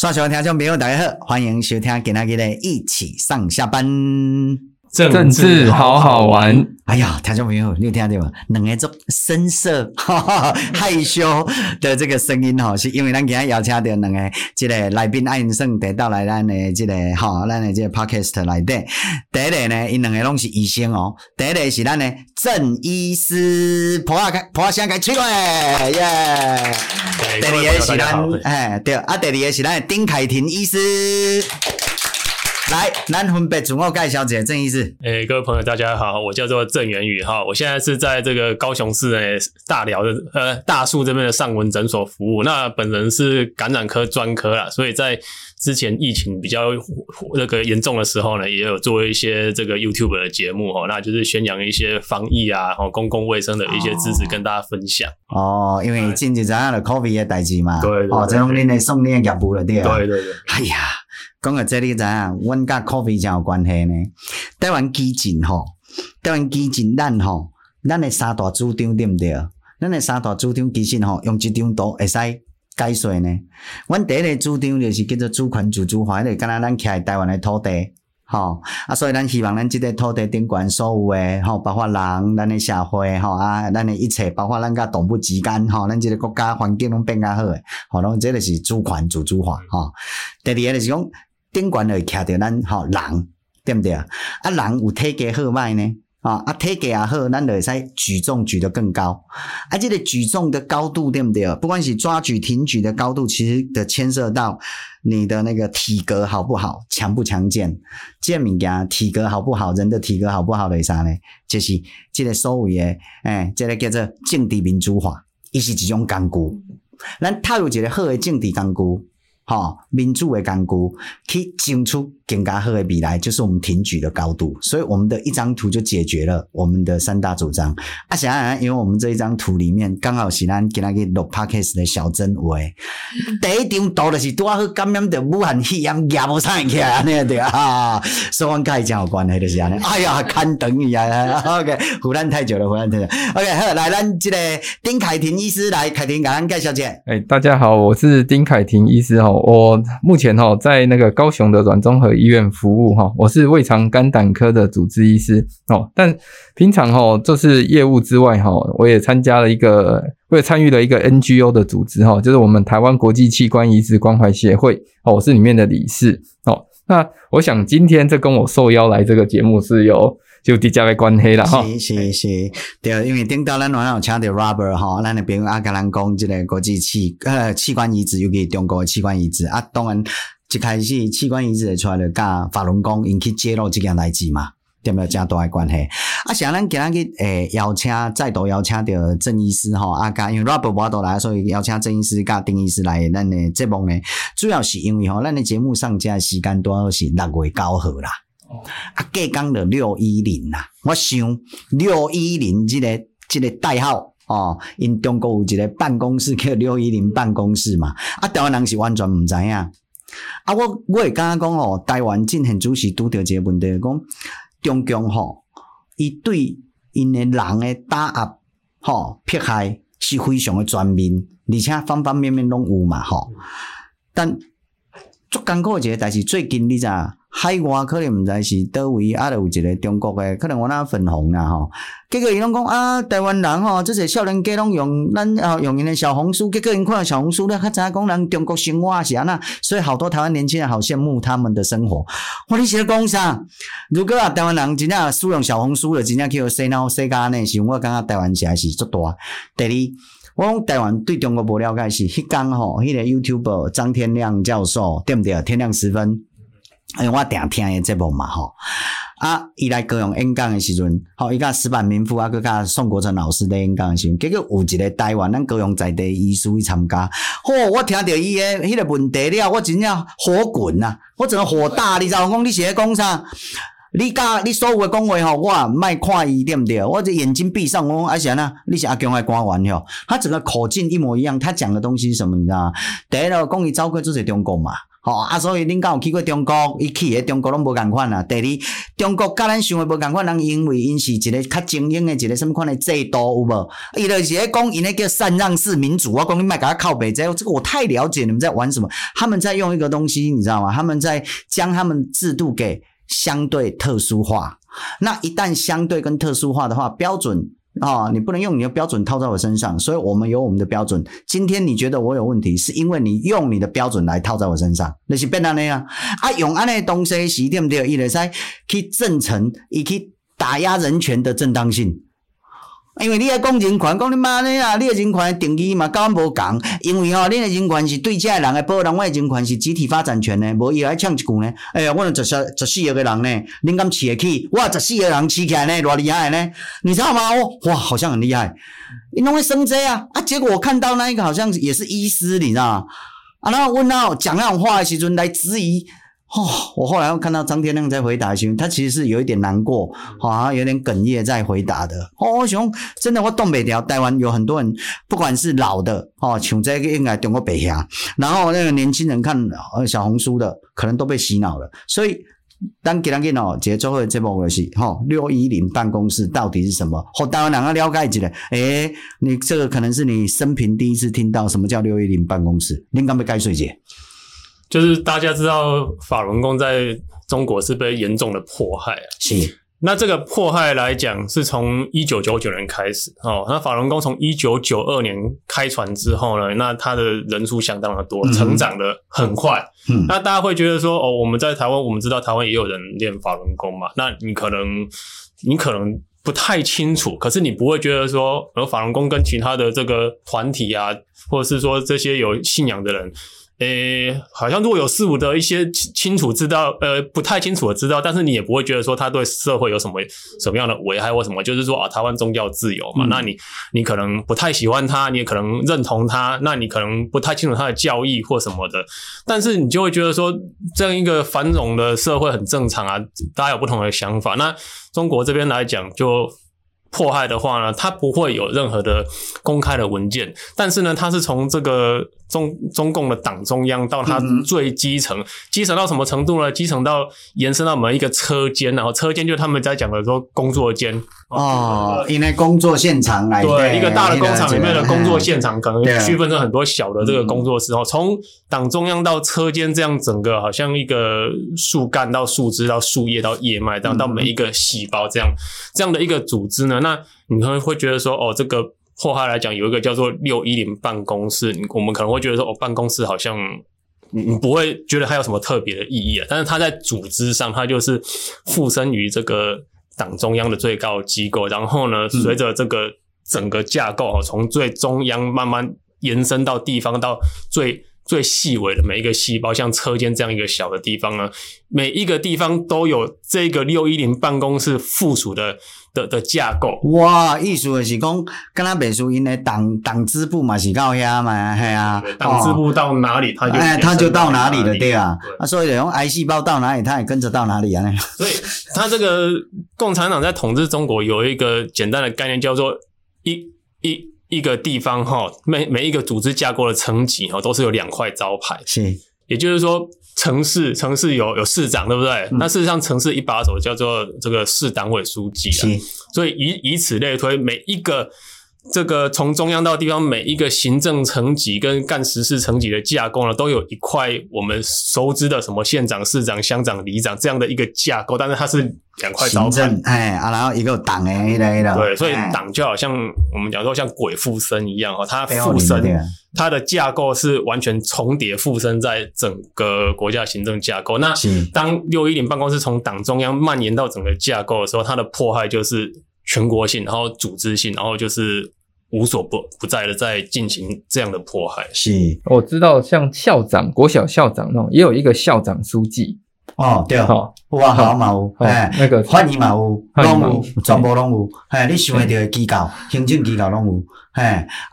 刷小听众朋友大家好，欢迎收听今天的一起上下班。政治好好玩，哎呀，听众朋友，你有听到吗？两个种深色、哈 哈害羞的这个声音哈，是因为咱今日邀请到两个这个来宾，爱因生得到来咱的这个哈，咱的这个 podcast 来的。第一个呢，因两个拢是医生哦。第一个是咱的郑医师，普阿开普阿先开吹过耶。第二个是咱哎对，啊，第二个是咱的丁凯婷医师。来，咱分别自我介绍一下，郑医师。诶，各位朋友，大家好，我叫做郑元宇哈，我现在是在这个高雄市的大寮的呃大树这边的上文诊所服务。那本人是感染科专科啦，所以在之前疫情比较那个严重的时候呢，也有做一些这个 YouTube 的节目哈，那就是宣扬一些防疫啊，和公共卫生的一些知识跟大家分享。哦，因为近几这样的 COVID 的代志嘛，对，对，对，哦，这种恁的送恁的业务了对啊，对对对。哎呀。讲个这里怎样？阮甲咖啡真有关系呢？台湾基金吼，台湾基金咱吼，咱的三大主张对不对？咱的三大主张其实吼，用一张图会使解说呢。阮第一个主张就是叫做主权自主化，就敢若咱徛台湾的土地，吼啊，所以咱希望咱这个土地顶悬所有诶，吼，包括人，咱的社会，吼啊，咱的一切，包括咱甲动物之间，吼，咱这个国家环境拢变较好诶，吼，拢这个是主权自主化，吼。第二个就是讲。顶悬会徛着咱吼人，对不对啊？啊人有体格好歹呢？啊啊体格也好，咱就会使举重举得更高。啊，这个举重的高度对不对？不管是抓举、挺举的高度，其实的牵涉到你的那个体格好不好，强不强健。这物件体格好不好，人的体格好不好的啥呢？就是这个所谓的，哎，这个叫做政治民主化，伊是一种工具。咱套入一个好的政治工具。哈，民主的工具去争取更加好的未来，就是我们挺举的高度。所以我们的一张图就解决了我们的三大主张。啊，想想，因为我们这一张图里面刚好是咱给那个录 podcast 的小真位，第一张图就是多好感染的武汉肺炎，压不上去啊，那个对啊，所以我跟伊讲有关系就是安尼。哎呀，看等一下，OK，胡乱太久了，胡乱太久了。OK，好，来，咱这个丁凯婷医师来，凯婷，感恩盖小姐。哎，大家好，我是丁凯婷医师哦。我目前哈在那个高雄的软综合医院服务哈，我是胃肠肝胆科的主治医师哦。但平常哈就是业务之外哈，我也参加了一个，我也参与了一个 NGO 的组织哈，就是我们台湾国际器官移植关怀协会哦，我是里面的理事哦。那我想今天这跟我受邀来这个节目是有。就直接的关系啦，哈，是是是，对，因为顶到咱还有请到 Robert 哈，咱那边阿甲咱讲这个国际器呃器官移植，尤其中国的器官移植啊，当然一开始器官移植的出来就甲法轮功引起揭露这件代志嘛，对没有加大的关系？啊，像咱今日去诶邀请再度邀请到郑医师哈，啊甲因为 Robert 无倒来，所以邀请郑医师甲丁医师来咱的节目呢，主要是因为吼，咱的节目上架时间多好是六月九号啦。啊，隔讲了六一零啦，我想六一零这个这个代号哦，因中国有一个办公室叫六一零办公室嘛，啊，台湾人是完全毋知影，啊，我我会刚刚讲哦，台湾进行主席拄着一个问题，讲中共吼，伊对因诶人诶打压吼迫害是非常诶全面，而且方方面面拢有嘛吼，但足艰苦一个代志，最近你知？海外可能毋知是倒位，啊，有一个中国诶，可能我那分红啦吼。结果伊拢讲啊，台湾人吼，即个少年家拢用咱啊用因诶小红书，结果因看到小红书咧，较知影讲人中国生活是安那，所以好多台湾年轻人好羡慕他们的生活。我你是咧讲啥？如果啊台湾人真正使用小红书了，真正去洗脑洗甲安尼，是我感觉台湾实在是足大。第二，我讲台湾对中国无了解是，迄工吼，迄个 YouTube 张天亮教授对毋对？天亮时分。哎，我定听伊节目嘛吼，啊，伊来高雄演讲诶时阵，吼，伊甲石板民夫啊，佮甲宋国成老师咧演讲诶时阵，结果有一个台湾咱高雄在地医师去参加，吼、我听着伊诶迄个问题了，我真正火滚啊，我真个火大，你知道我讲你是咧讲啥？你甲你所有诶讲话吼，我毋爱看伊对毋对？我这眼睛闭上，我讲阿贤呐，你是阿强诶官员吼，他整个口径一模一样，他讲的东西是什么？你知道吗？第一个讲伊走过就是中国嘛。吼啊，所以恁敢有去过中国？伊去诶中国拢无共款啊。第二，中国甲咱想诶无共款，人因为因是一个较精英诶一个什么款诶制度有无？伊著是咧讲伊那叫禅让式民主，我讲你莫甲我靠北，这这个我太了解你们在玩什么？他们在用一个东西，你知道吗？他们在将他们制度给相对特殊化。那一旦相对跟特殊化的话，标准。啊、你不能用你的标准套在我身上，所以我们有我们的标准。今天你觉得我有问题，是因为你用你的标准来套在我身上，那是变哪呢啊？啊，用安尼东西是对不对？伊来塞去证成，以及打压人权的正当性。因为你爱讲人权，讲你妈呢啊！你的人权的定义嘛，跟阮无共。因为吼、哦，恁的人权是对这人的保障，我的人权是集体发展权呢，无伊来呛一句呢。哎呀，我有十十十四个人呢，恁敢饲得起？我十四个人饲起来呢，偌厉害呢？你知道吗？哇，好像很厉害。你拢会生这啊？啊，结果我看到那一个好像也是医师，你知道吗？啊，然后问到讲那种话的时阵来质疑。哦，我后来又看到张天亮在回答时，他其实是有一点难过，好像有点哽咽在回答的。哦，我想真的，我东北条台湾有很多人，不管是老的哦，像这个应该中国北下，然后那个年轻人看小红书的，可能都被洗脑了。所以当给他给脑节奏会这部游戏，哈，六一零办公室到底是什么？好，台湾两个了解一下。诶，你这个可能是你生平第一次听到什么叫六一零办公室，你敢不该睡觉？就是大家知道法轮功在中国是被严重的迫害啊，是。那这个迫害来讲，是从一九九九年开始哦。那法轮功从一九九二年开船之后呢，那它的人数相当的多，成长的很快。嗯。那大家会觉得说，哦，我们在台湾，我们知道台湾也有人练法轮功嘛？那你可能，你可能不太清楚，可是你不会觉得说，而法轮功跟其他的这个团体啊，或者是说这些有信仰的人。诶、欸，好像如果有四五的一些清楚知道，呃，不太清楚的知道，但是你也不会觉得说他对社会有什么什么样的危害或什么，就是说啊，台湾宗教自由嘛，嗯、那你你可能不太喜欢他，你也可能认同他，那你可能不太清楚他的教义或什么的，但是你就会觉得说，这样一个繁荣的社会很正常啊，大家有不同的想法。那中国这边来讲就。迫害的话呢，它不会有任何的公开的文件，但是呢，它是从这个中中共的党中央到它最基层，嗯、基层到什么程度呢？基层到延伸到每一个车间，然后车间就是他们在讲的说工作间哦，因为工作现场来对，一个大的工厂里面的工作现场，可能区分成很多小的这个工作室哦，从党中央到车间这样整个好像一个树干到树枝到树叶到叶脉，这样到每一个细胞这样这样的一个组织呢。那你可能会觉得说，哦，这个迫害来讲，有一个叫做六一零办公室，我们可能会觉得说，哦，办公室好像你不会觉得它有什么特别的意义啊。但是它在组织上，它就是附身于这个党中央的最高机构，然后呢，随着这个整个架构从最中央慢慢延伸到地方，到最。最细微的每一个细胞，像车间这样一个小的地方呢，每一个地方都有这个六一零办公室附属的的的架构。哇，意思就是讲，跟他美术因的党党支部嘛是到遐嘛，系啊，党支部到哪里，他就哎，他就到哪里了，对啊。啊，所以用癌细胞到哪里，他也跟着到哪里啊。所以，他这个共产党在统治中国有一个简单的概念，叫做一一。一个地方哈，每每一个组织架构的层级哈，都是有两块招牌。是，也就是说，城市城市有有市长，对不对？嗯、那事实上，城市一把手叫做这个市党委书记。是，所以以以此类推，每一个。这个从中央到地方，每一个行政层级跟干实事层级的架构呢，都有一块我们熟知的什么县长、市长、乡长、里长这样的一个架构，但是它是两块招牌，哎啊，然后一个党诶，对的，对，所以党就好像我们讲说像鬼附身一样哈，它附身，它的架构是完全重叠附身在整个国家行政架构。那当六一零办公室从党中央蔓延到整个架构的时候，它的迫害就是。全国性，然后组织性，然后就是无所不不在的在进行这样的迫害。是，我知道，像校长、国小校长那种，也有一个校长书记。哦，对，好，哇，好嘛有，哎，那个欢迎嘛有，拢有，全部拢有，哎，你想得到的机构，行政机构拢有。嘿，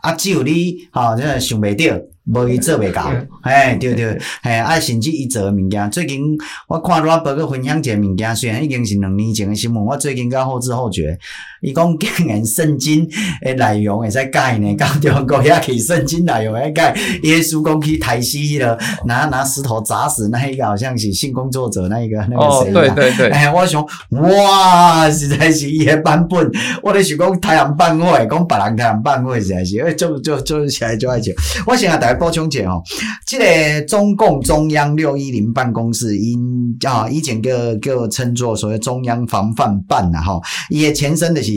啊，只有你吼，真个想袂到。无伊做袂到，哎，对对，哎，啊，甚至伊做诶物件，最近我看罗伯个分享一个物件，虽然已经是两年前诶新闻，我最近较后知后觉，伊讲竟然圣经诶内容会使改呢，到中国遐去圣经内容会改，耶稣讲去抬死迄个，拿拿石头砸死那一个，好像是性工作者那一个那个谁、哦，对对对，哎，我想，哇，实在是伊诶版本，我咧想讲太阳办会，讲别人台湾办会实在是，诶，就就就起来就爱笑，我现在大家。补充一下吼，这个中共中央六一零办公室因啊以前叫叫称作所谓中央防范办呐哈，也前身的是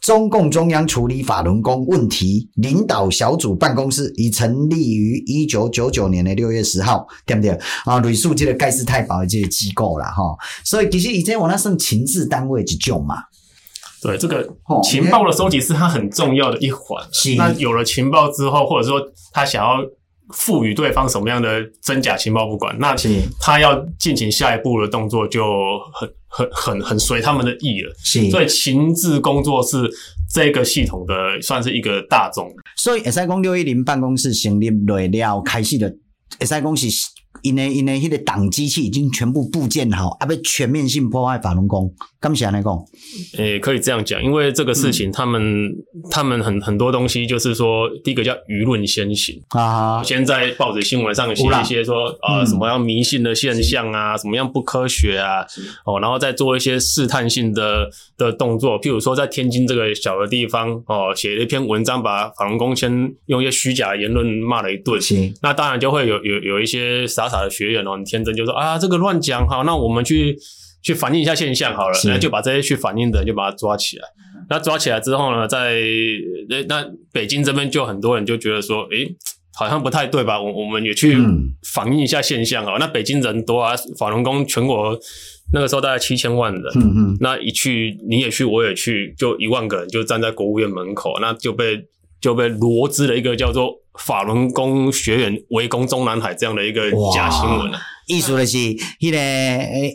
中共中央处理法轮功问题领导小组办公室，已成立于一九九九年的六月十号，对不对啊？类似这个盖世太保的这个机构了哈，所以其实以前我那算情治单位一种嘛。对，这个情报的收集是它很重要的一环。是，那有了情报之后，或者说他想要。赋予对方什么样的真假情报不管，那他要进行下一步的动作就很很很很随他们的意了。是，所以情治工作是这个系统的算是一个大宗。所以，，S I 公六一零办公室成立来了，开始的 S I 公是。因为因为迄个党机器已经全部部件好，啊，被全面性破坏法轮功，敢是安尼讲？诶、欸，可以这样讲，因为这个事情，他们、嗯、他们很很多东西，就是说，第一个叫舆论先行。啊，先在报纸新闻上写一些说啊、呃，什么样迷信的现象啊，什么样不科学啊，哦，然后再做一些试探性的的动作，譬如说在天津这个小的地方哦，写了一篇文章，把法轮功先用一些虚假言论骂了一顿，那当然就会有有有一些傻。傻的学员哦，很天真就说啊，这个乱讲好，那我们去去反映一下现象好了，然后就把这些去反映的人就把他抓起来。那抓起来之后呢，在那北京这边就很多人就觉得说，诶，好像不太对吧？我我们也去反映一下现象啊。那北京人多啊，法轮功全国那个时候大概七千万人，嗯嗯，那一去你也去我也去，就一万个人就站在国务院门口，那就被就被罗织了一个叫做。法轮功学员围攻中南海这样的一个假新闻啊，意思就是，迄个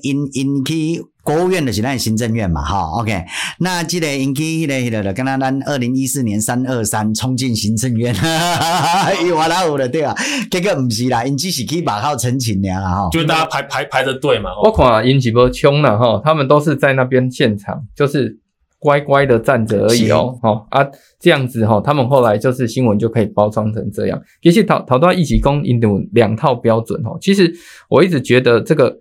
因因去国务院的是咱行政院嘛，哈，OK，那这个因去迄个迄个，就跟他咱二零一四年三二三冲进行政院，哈哈哈哈，有啊，有的对啊，结果不是啦，因只是去马号澄清了哈，就大家排排排着队嘛，我看引起波冲了哈，他们都是在那边现场，就是。乖乖的站着而已哦，哦啊，这样子哈，他们后来就是新闻就可以包装成这样。其实讨讨到一起攻印度两套标准哦，其实我一直觉得这个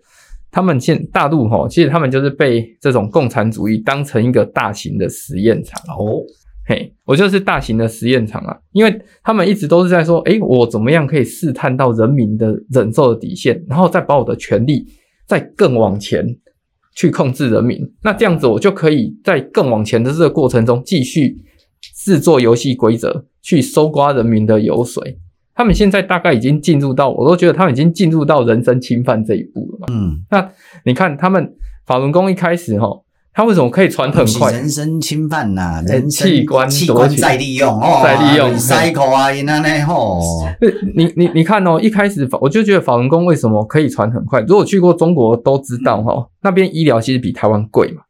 他们现大陆哈，其实他们就是被这种共产主义当成一个大型的实验场哦，嘿，我就是大型的实验场啊，因为他们一直都是在说，诶，我怎么样可以试探到人民的忍受的底线，然后再把我的权力再更往前。去控制人民，那这样子我就可以在更往前的这个过程中继续制作游戏规则，去搜刮人民的油水。他们现在大概已经进入到，我都觉得他们已经进入到人身侵犯这一步了嘛。嗯，那你看他们法轮功一开始齁。他为什么可以传很快？人身侵犯呐、啊，人器官器官再利用哦，再利用 cycle 啊，那那吼。你你你看哦，一开始我就觉得法轮功为什么可以传很快？如果去过中国都知道哈，那边医疗其实比台湾贵嘛，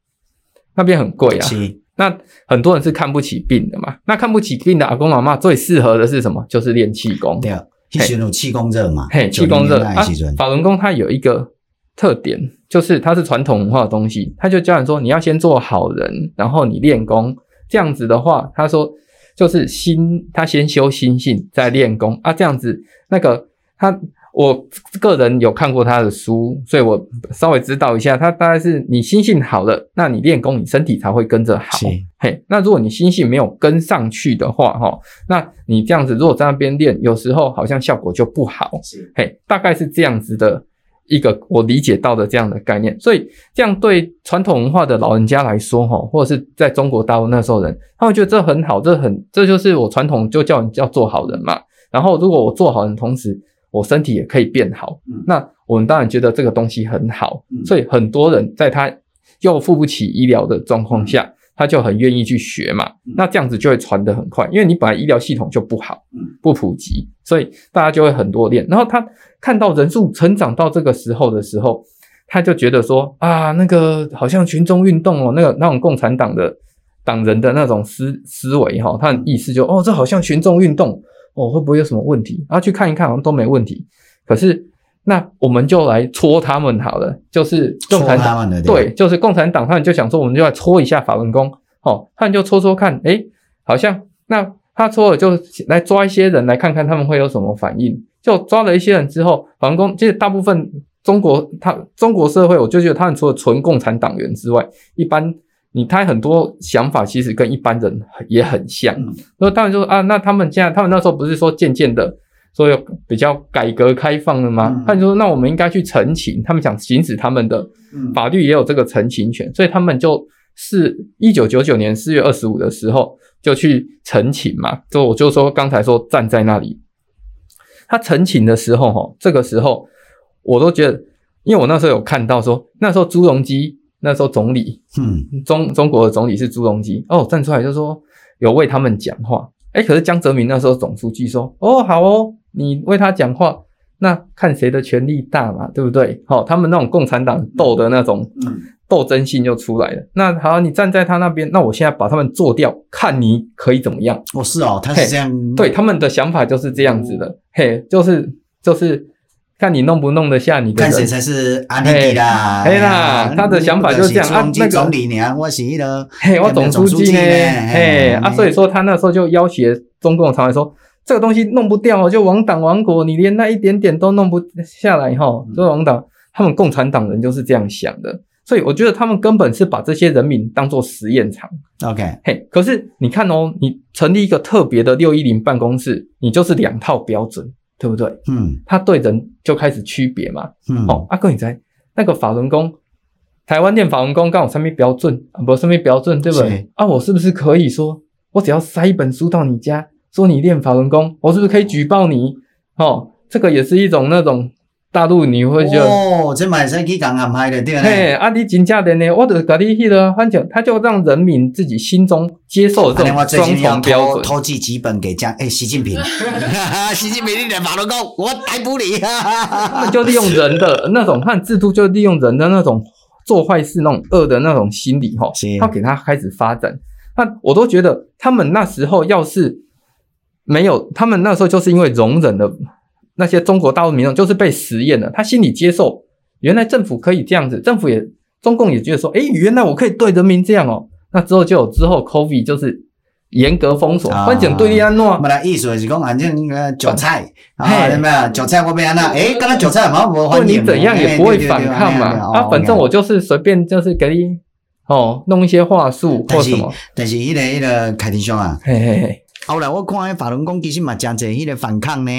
那边很贵啊。那很多人是看不起病的嘛，那看不起病的阿公阿嬷最适合的是什么？就是练气功。对，气功气功热嘛，嘿，气功热啊。法轮功它有一个。特点就是它是传统文化的东西，他就教人说，你要先做好人，然后你练功，这样子的话，他说就是心，他先修心性再练功啊，这样子那个他我个人有看过他的书，所以我稍微知道一下，他大概是你心性好了，那你练功你身体才会跟着好，嘿，那如果你心性没有跟上去的话，哈，那你这样子如果在那边练，有时候好像效果就不好，嘿，大概是这样子的。一个我理解到的这样的概念，所以这样对传统文化的老人家来说，哈，或者是在中国大陆那时候人，他会觉得这很好，这很这就是我传统就叫你叫做好人嘛。然后如果我做好人，同时我身体也可以变好，那我们当然觉得这个东西很好。所以很多人在他又付不起医疗的状况下。他就很愿意去学嘛，那这样子就会传得很快，因为你本来医疗系统就不好，不普及，所以大家就会很多练。然后他看到人数成长到这个时候的时候，他就觉得说啊，那个好像群众运动哦，那个那种共产党的党人的那种思思维哈，他的意思就哦，这好像群众运动哦，会不会有什么问题？然后去看一看，好像都没问题。可是那我们就来戳他们好了，就是共产党对，对，就是共产党，他们就想说，我们就来戳一下法轮功，哦，他们就戳戳看，诶，好像那他戳了，就来抓一些人来看看他们会有什么反应。就抓了一些人之后，法轮功其实大部分中国他中国社会，我就觉得他们除了纯共产党员之外，一般。你他很多想法其实跟一般人也很像，所以当然就说啊，那他们现在他们那时候不是说渐渐的说有比较改革开放了吗？他们就说那我们应该去澄清，他们想行使他们的法律也有这个陈情权，所以他们就是一九九九年四月二十五的时候就去澄清嘛。就我就说刚才说站在那里，他澄清的时候哈，这个时候我都觉得，因为我那时候有看到说那时候朱镕基。那时候总理，嗯，中中国的总理是朱镕基哦，站出来就说有为他们讲话，哎，可是江泽民那时候总书记说，哦，好哦，你为他讲话，那看谁的权力大嘛，对不对？好、哦，他们那种共产党斗的那种斗争性就出来了。那好，你站在他那边，那我现在把他们做掉，看你可以怎么样？哦，是哦，他是这样，对，他们的想法就是这样子的，哦、嘿，就是就是。看你弄不弄得下你的人，看谁才是阿弟啦？嘿啦，他的想法就是这样啊。那个总理呢？我是的，嘿，我总书记呢？嘿啊，所以说他那时候就要挟中共常委说，这个东西弄不掉，就亡党亡国，你连那一点点都弄不下来哈，这亡党。他们共产党人就是这样想的，所以我觉得他们根本是把这些人民当做实验场。OK，嘿，可是你看哦，你成立一个特别的六一零办公室，你就是两套标准。对不对？嗯，他对人就开始区别嘛。嗯，哦，阿哥，你猜那个法轮功，台湾练法轮功刚好上面标准啊，不上面标准，对不对？啊，我是不是可以说，我只要塞一本书到你家，说你练法轮功，我是不是可以举报你？哦，这个也是一种那种。大陆你会觉得哦，这买生去讲安排的对不对？嘿，阿弟真正的呢，我就搞你去了，反正他就让人民自己心中接受这种双重标准。偷寄几本给江哎，习近平，习近平你的法轮功，我逮捕你。他们就利用人的那种，看制度就利用人的那种做坏事那种恶的那种心理哈，他给他开始发展。那我都觉得他们那时候要是没有，他们那时候就是因为容忍了。那些中国大陆民众就是被实验了，他心里接受，原来政府可以这样子，政府也中共也觉得说，哎，原来我可以对人民这样哦。那之后就有之后 COVID 就是严格封锁，反正对你安怎？本来意思是讲，反正韭菜，啊，有没有韭菜我被安那？诶，刚才韭菜嘛，我反你怎样也不会反抗嘛。啊，反正我就是随便就是给你哦弄一些话术或什么。但是，迄个那个凯婷兄啊，嘿嘿嘿，后来我看迄法轮功其实嘛真侪迄个反抗呢。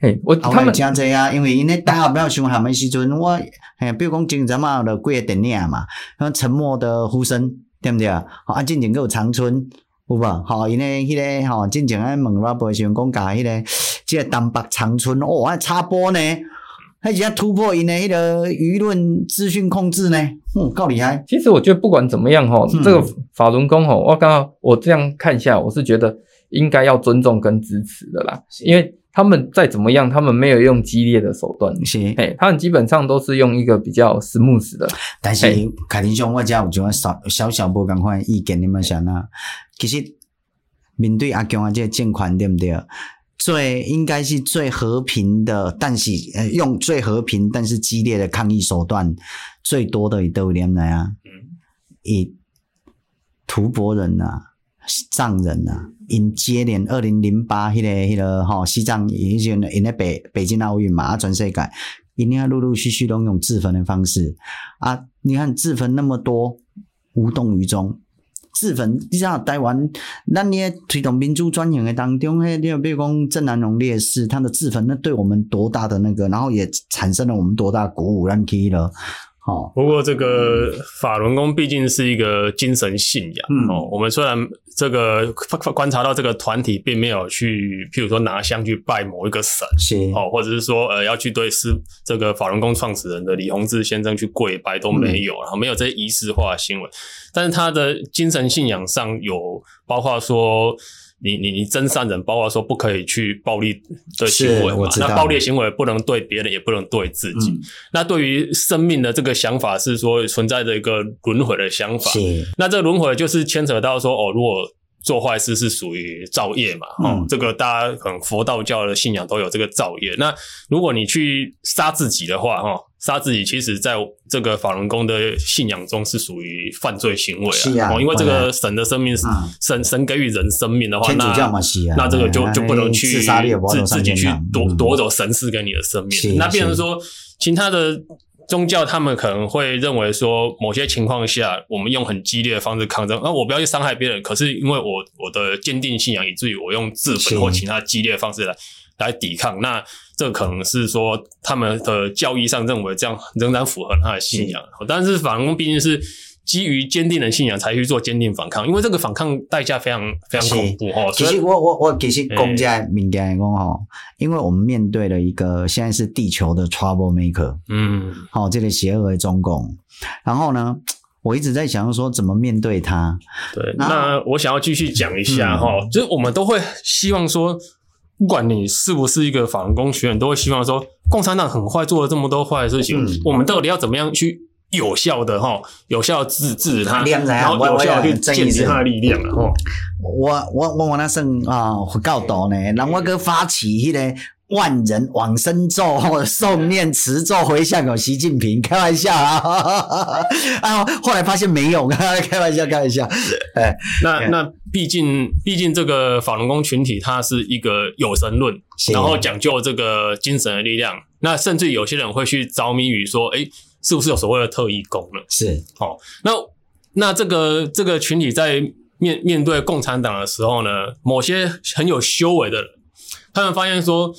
嘿，我他们真济啊，因为因咧大学比较凶悍的时阵，我嘿，比如讲前阵嘛，就几个电影嘛，像沉默的呼声，对不对啊？啊，进前个有长春，有无？吼，因咧迄个吼，进前咧问我不时讲甲迄个，即个东北长春，哦，还插播呢，还是要突破因咧迄个舆论资讯控制呢，嗯，够厉害。其实我觉得不管怎么样吼，嗯、这个法轮功吼，我刚刚我这样看一下，我是觉得应该要尊重跟支持的啦，因为。他们再怎么样，他们没有用激烈的手段，是，哎，他们基本上都是用一个比较 smooth 的。但是凯林兄，我家有几个小小小不共款意见，你们想呢？其实面对阿强啊，这个政权对不对？最应该是最和平的，但是呃，用最和平但是激烈的抗议手段最多的都有点来啊，以吐蕃人啊。藏人啊，因接连二零零八迄个迄个吼西藏以前因咧北北京奥运嘛，啊全世界，因啊陆陆续续都用自焚的方式啊，你看自焚那么多，无动于衷，自焚，你知道台湾，咱咧推动民主转型的当中，迄你比如讲郑南榕烈士他的自焚，那对我们多大的那个，然后也产生了我们多大鼓舞，让起了。好，不过这个法轮功毕竟是一个精神信仰。嗯，哦，我们虽然这个观察到这个团体并没有去，譬如说拿香去拜某一个神，是哦，或者是说呃要去对师这个法轮功创始人的李洪志先生去跪拜都没有，然后、嗯、没有这些仪式化的行为。但是他的精神信仰上有包括说。你你你真善人，包括说不可以去暴力的行为嘛？那暴力行为不能对别人，也不能对自己。嗯、那对于生命的这个想法是说存在着一个轮回的想法。是。那这个轮回就是牵扯到说哦，如果。做坏事是属于造业嘛？哦、嗯，这个大家可能佛道教的信仰都有这个造业。那如果你去杀自己的话，哈，杀自己其实在这个法轮功的信仰中是属于犯罪行为啊。因为这个神的生命神神给予人生命的话，那、啊、那这个就就不能去自自己去夺夺走神赐给你的生命。那变成说其他的。宗教他们可能会认为说，某些情况下，我们用很激烈的方式抗争，那我不要去伤害别人。可是因为我我的坚定信仰，以至于我用自焚或其他激烈的方式来来抵抗。那这可能是说他们的教义上认为这样仍然符合他的信仰。但是反攻毕竟是。基于坚定的信仰才去做坚定反抗，因为这个反抗代价非常非常恐怖哦。其实我我我其实公家民间来讲哦，因为我们面对了一个现在是地球的 trouble maker，嗯，好，这个邪恶的中共。然后呢，我一直在想说怎么面对它。对，那我想要继续讲一下哈，嗯、就是我们都会希望说，不管你是不是一个法轮功学员，都会希望说，共产党很坏，做了这么多坏的事情，嗯、我们到底要怎么样去？有效的哈，有效制止他，然后有效去建立他的力量了哈。我我我我那算啊，够多呢。然后我哥发起迄个万人往生咒或诵念持咒回向给习近平，开玩笑啊！啊，后来发现没用，开玩笑，开玩笑。哎，那那毕竟毕竟这个法轮功群体，它是一个有神论，然后讲究这个精神的力量。那甚至有些人会去着迷于说，哎。是不是有所谓的特异功能？是，好，那那这个这个群体在面面对共产党的时候呢，某些很有修为的人，他们发现说，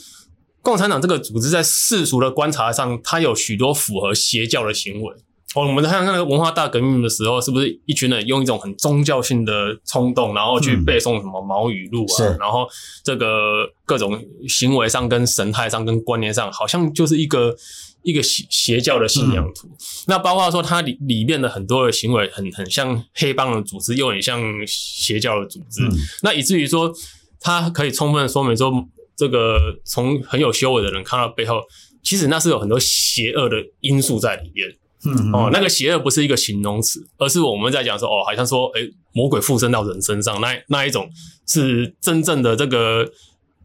共产党这个组织在世俗的观察上，它有许多符合邪教的行为。哦，我们在看那个文化大革命的时候，是不是一群人用一种很宗教性的冲动，然后去背诵什么毛语录啊？嗯、然后这个各种行为上、跟神态上、跟观念上，好像就是一个。一个邪邪教的信仰图，嗯、那包括说它里里面的很多的行为很很像黑帮的组织，又很像邪教的组织，嗯、那以至于说它可以充分的说明说，这个从很有修为的人看到背后，其实那是有很多邪恶的因素在里面。嗯，哦，那个邪恶不是一个形容词，而是我们在讲说，哦，好像说，诶、欸，魔鬼附身到人身上，那那一种是真正的这个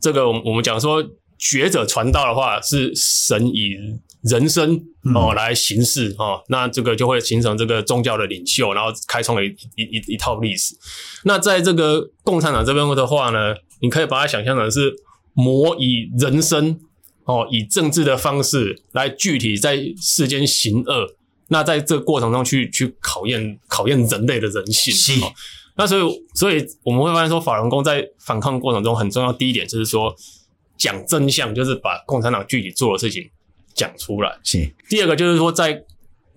这个，我们讲说学者传道的话，是神以。人生哦，来行事哦，那这个就会形成这个宗教的领袖，然后开创了一一一一套历史。那在这个共产党这边的话呢，你可以把它想象成是魔以人生哦，以政治的方式来具体在世间行恶。那在这个过程中去去考验考验人类的人性。是哦，那所以所以我们会发现说，法轮功在反抗过程中很重要。第一点就是说讲真相，就是把共产党具体做的事情。讲出来是第二个，就是说在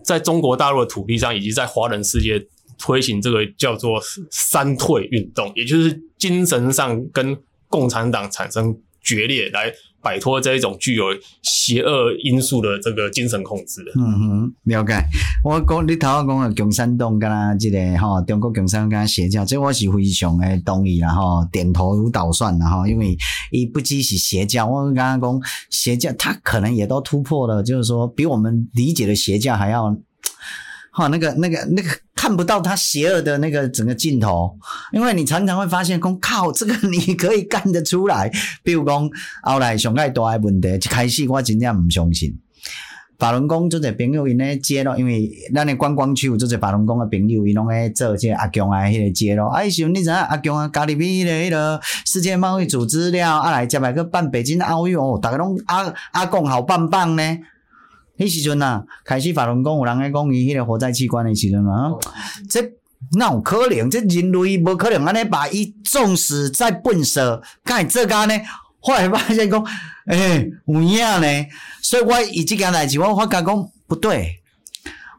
在中国大陆的土地上，以及在华人世界推行这个叫做“三退”运动，也就是精神上跟共产党产生决裂来。摆脱这一种具有邪恶因素的这个精神控制的。嗯哼，了解。我讲你头先讲的共产党，跟他这个哈，中国共产党跟邪教，这我是非常的同意啦哈，点头如捣蒜啦哈，因为伊不只是邪教，我刚刚讲邪教，他可能也都突破了，就是说比我们理解的邪教还要。哈，那个、那个、那个看不到他邪恶的那个整个镜头，因为你常常会发现，讲靠，这个你可以干得出来。比如讲，后来上盖大的问题，一开始我真正唔相信。法轮功做者朋友因咧接咯，因为咱的观光区有做者法轮功的朋友，伊拢喺做这个阿强啊，迄个接咯。哎，时阵你知影阿强啊，加入去迄个迄个世界贸易组织了，啊来接来去办北京奥运哦，大家拢阿阿公好棒棒呢。迄时阵啊，开始法轮功有人在讲伊迄个活在器官的时阵嘛，这那有可能？这人类无可能安尼把伊种死再粪扫，干这个呢？后来发现讲，诶、欸，有影呢。所以我以这件代志，我发觉讲不对，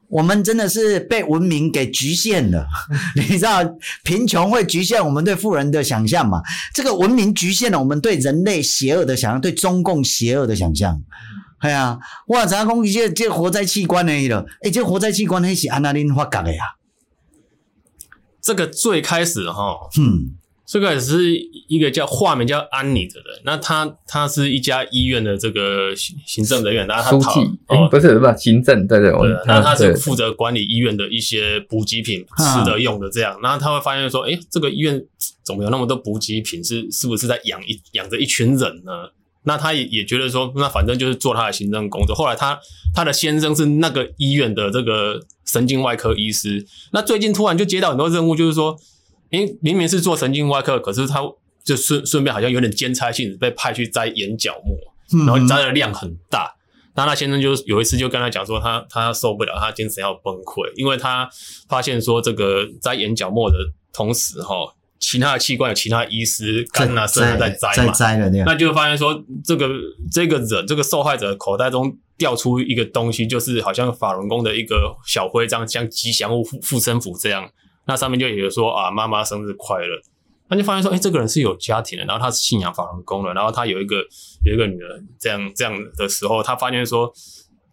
我们真的是被文明给局限了。你知道，贫穷会局限我们对富人的想象嘛？这个文明局限了我们对人类邪恶的想象，对中共邪恶的想象。哎呀，我知影讲伊这这个、活在器官的了，诶、欸，这、活在器官迄是安那恁发觉的呀？这个最开始哈，嗯，这个是一个叫化名叫安妮的人，那他他是一家医院的这个行行政人员，然后他书记、哦欸、不是不是行政，对对，对，那他是负责管理医院的一些补给品，吃的用的这样，然后他会发现说，哎，这个医院怎么有那么多补给品？是是不是在养一养着一群人呢？那他也也觉得说，那反正就是做他的行政工作。后来他他的先生是那个医院的这个神经外科医师，那最近突然就接到很多任务，就是说，诶，明明是做神经外科，可是他就顺顺便好像有点兼差性质，被派去摘眼角膜，然后摘的量很大。那他先生就有一次就跟他讲说他，他他受不了，他精神要崩溃，因为他发现说这个摘眼角膜的同时，哈。其他的器官有其他医师肝啊、肾在摘嘛，摘了那，那就发现说，这个这个人这个受害者的口袋中掉出一个东西，就是好像法轮功的一个小徽章，像吉祥物护护身符这样。那上面就有说啊，妈妈生日快乐。那就发现说，哎、欸，这个人是有家庭的，然后他是信仰法轮功的，然后他有一个有一个女儿，这样这样的时候，他发现说，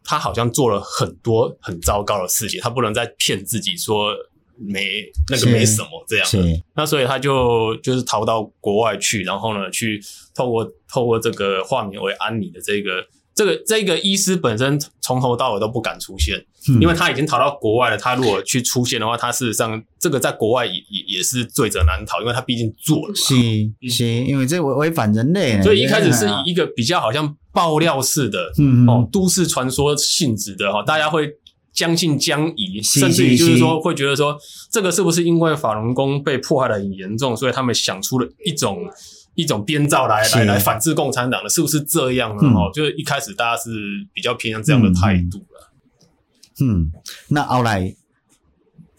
他好像做了很多很糟糕的事情，他不能再骗自己说。没那个没什么这样，那所以他就就是逃到国外去，然后呢，去透过透过这个化名为安妮的这个这个这个医师本身从头到尾都不敢出现，嗯，因为他已经逃到国外了。他如果去出现的话，他事实上这个在国外也也也是罪责难逃，因为他毕竟做了嘛。是是，因为这违违反人类，所以一开始是以一个比较好像爆料式的，嗯哦，都市传说性质的哈，大家会。将信将疑，甚至于就是说，会觉得说，这个是不是因为法轮功被迫害的很严重，所以他们想出了一种一种编造来来来反制共产党的，是不是这样呢？哦、嗯，就是一开始大家是比较偏向这样的态度了。嗯，那后来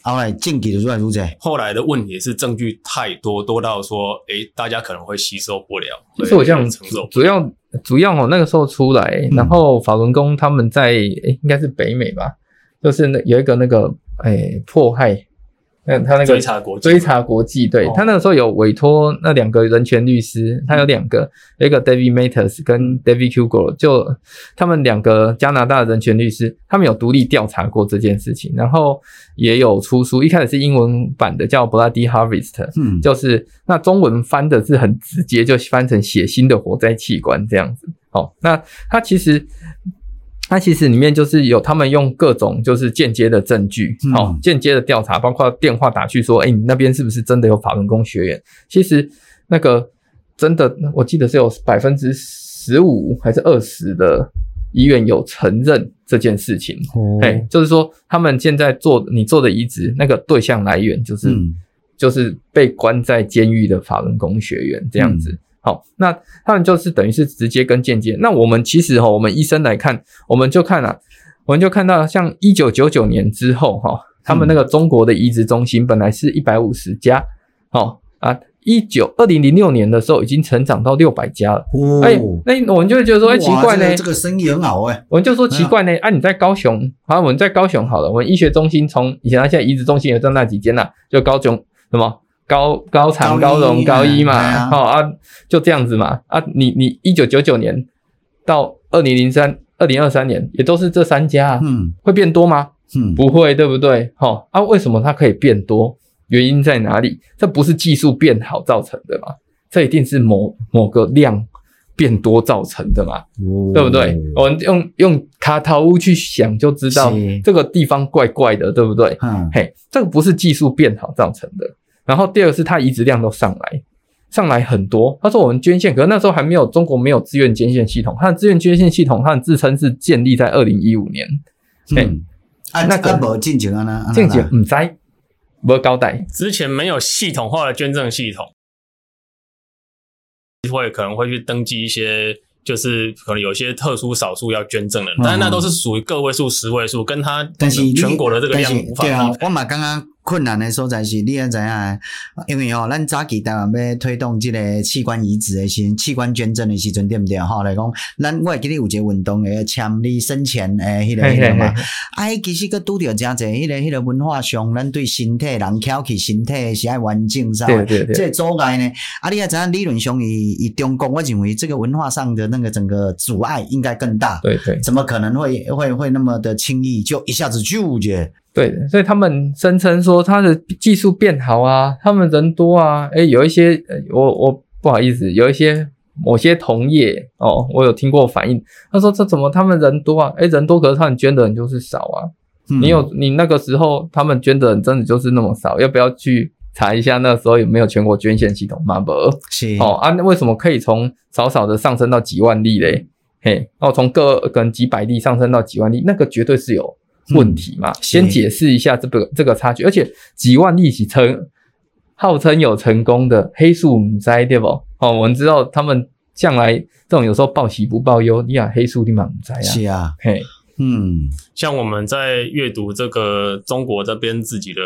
后来证据的出来如何？后来的问题是证据太多，多到说，哎、欸，大家可能会吸收不了。是我这样承受，主要主要哦，那个时候出来，然后法轮功他们在，应该是北美吧。就是那有一个那个诶、欸、迫害，那他那个追查国追查国际，对、哦、他那个时候有委托那两个人权律师，他有两个，一个 David Matas 跟 David Kugel，就他们两个加拿大的人权律师，他们有独立调查过这件事情，然后也有出书，一开始是英文版的叫 Bloody Harvest，嗯，就是那中文翻的是很直接，就翻成血腥的火灾器官这样子，哦，那他其实。它其实里面就是有他们用各种就是间接的证据，好、嗯，间接的调查，包括电话打去说，哎、欸，你那边是不是真的有法轮功学员？其实那个真的，我记得是有百分之十五还是二十的医院有承认这件事情。哦，哎，就是说他们现在做你做的移植那个对象来源，就是、嗯、就是被关在监狱的法轮功学员这样子。嗯好，那他们就是等于是直接跟间接。那我们其实哈，我们医生来看，我们就看啊，我们就看到像一九九九年之后哈，他们那个中国的移植中心本来是一百五十家，哦啊，一九二零零六年的时候已经成长到六百家了。哎、那我们就会觉得说，哎，奇怪呢，这个、这个生意很好哎。我们就说奇怪呢，啊，你在高雄，好，我们在高雄好了，我们医学中心从以前到现在移植中心有这那几间呐，就高雄什么？高高长高荣高一嘛，好啊，啊，就这样子嘛啊，你你一九九九年到二零零三二零二三年也都是这三家，啊，嗯，会变多吗？嗯，不会，对不对？好啊，为什么它可以变多？原因在哪里？这不是技术变好造成的嘛？这一定是某某个量变多造成的嘛？哦，对不对？我们用用卡塔乌去想就知道这个地方怪怪的，对不对？嗯，嘿，这个不是技术变好造成的。然后第二个是它移植量都上来，上来很多。他说我们捐献，可是那时候还没有中国没有自愿捐献系统，它的自愿捐献系统，它的自称是建立在二零一五年。嗯，啊，那个没进前啊呢？进行唔知，没交代。之前没有系统化的捐赠系统，会可能会去登记一些，就是可能有些特殊少数要捐赠的，但是那都是属于个位数、十位数，跟他但是全国的这个量无法比。对啊，我嘛刚刚。困难的所在是，你也知影，因为吼、喔，咱早期台湾要推动这个器官移植的时候，器官捐赠的时阵，对不对？吼，来讲，咱我会记得有一个运动诶，签你生前诶，迄个迄个嘛，哎，其实佮拄着诚侪，迄个迄个文化上，咱对身体人挑起身体是爱完整，是吧？对对对。这阻碍呢，啊，你也知影，理论上以以中国，我认为这个文化上的那个整个阻碍应该更大。对对。怎么可能会会会那么的轻易就一下子就解？对，所以他们声称说他的技术变好啊，他们人多啊，诶，有一些我我不好意思，有一些某些同业哦，我有听过反映，他说这怎么他们人多啊？诶，人多可是他们捐的人就是少啊。嗯、你有你那个时候他们捐的人真的就是那么少？要不要去查一下那时候有没有全国捐献系统？嘛不是哦啊，那为什么可以从少少的上升到几万例嘞？嘿，哦，从个可能几百例上升到几万例，那个绝对是有。问题嘛，先解释一下这个这个差距，而且几万例起成，号称有成功的黑素母灾对不？哦，我们知道他们向来这种有时候报喜不报忧，你啊黑素你嘛母灾啊，是啊，嘿，嗯，像我们在阅读这个中国这边自己的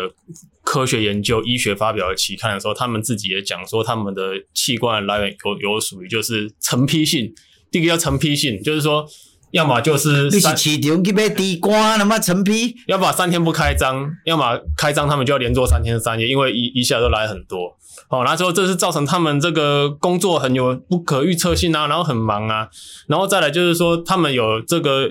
科学研究、医学发表的期刊的时候，他们自己也讲说，他们的器官来源有有属于就是成批性，第一个叫成批性，就是说。要么就是你是市场去买地瓜，他妈成批；要么三天不开张，要么开张，他们就要连做三天三夜，因为一一下都来很多。哦，然后之后这是造成他们这个工作很有不可预测性啊，然后很忙啊，然后再来就是说他们有这个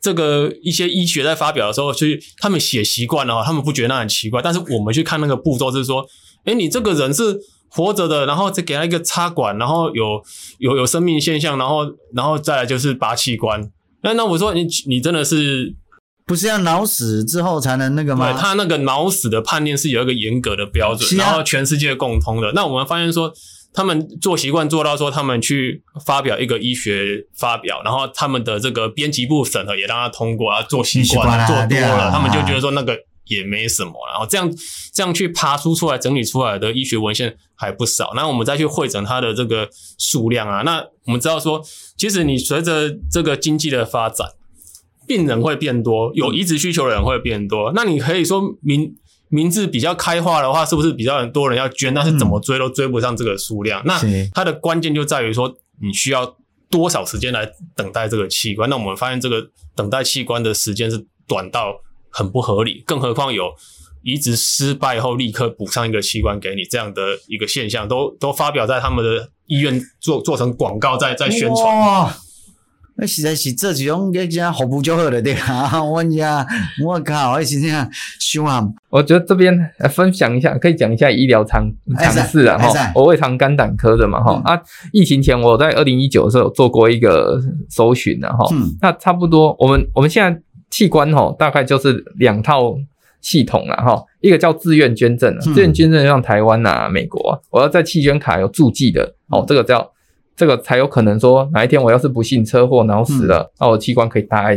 这个一些医学在发表的时候，去他们写习惯了，他们不觉得那很奇怪，但是我们去看那个步骤是说，诶，你这个人是。活着的，然后再给他一个插管，然后有有有生命现象，然后然后再来就是拔器官。那那我说你你真的是不是要脑死之后才能那个吗？对，他那个脑死的判定是有一个严格的标准，啊、然后全世界共通的。那我们发现说，他们做习惯做到说，他们去发表一个医学发表，然后他们的这个编辑部审核也让他通过啊，做习惯、啊、做多了，啊、他们就觉得说那个。也没什么，然后这样这样去爬出出来、整理出来的医学文献还不少。那我们再去会诊它的这个数量啊，那我们知道说，其实你随着这个经济的发展，病人会变多，有移植需求的人会变多。那你可以说名名字比较开化的话，是不是比较多人要捐？但是怎么追都追不上这个数量。那它的关键就在于说，你需要多少时间来等待这个器官？那我们发现这个等待器官的时间是短到。很不合理，更何况有移植失败后立刻补上一个器官给你这样的一个现象，都都发表在他们的医院做做成广告在，在在宣传。哇，那实在是这几种给人家服务就好了对啊！我呀，我靠，我是这样凶啊！我觉得这边来分享一下，可以讲一下医疗常常识啊哈。我胃肠肝胆科的嘛哈、嗯、啊，疫情前我在二零一九的时候有做过一个搜寻的哈，嗯、那差不多我们我们现在。器官哈，大概就是两套系统了哈，一个叫自愿捐赠，自愿捐赠像台湾啊、美国啊，我要在器捐卡有注记的哦，这个叫这个才有可能说哪一天我要是不幸车祸脑死了，那我器官可以带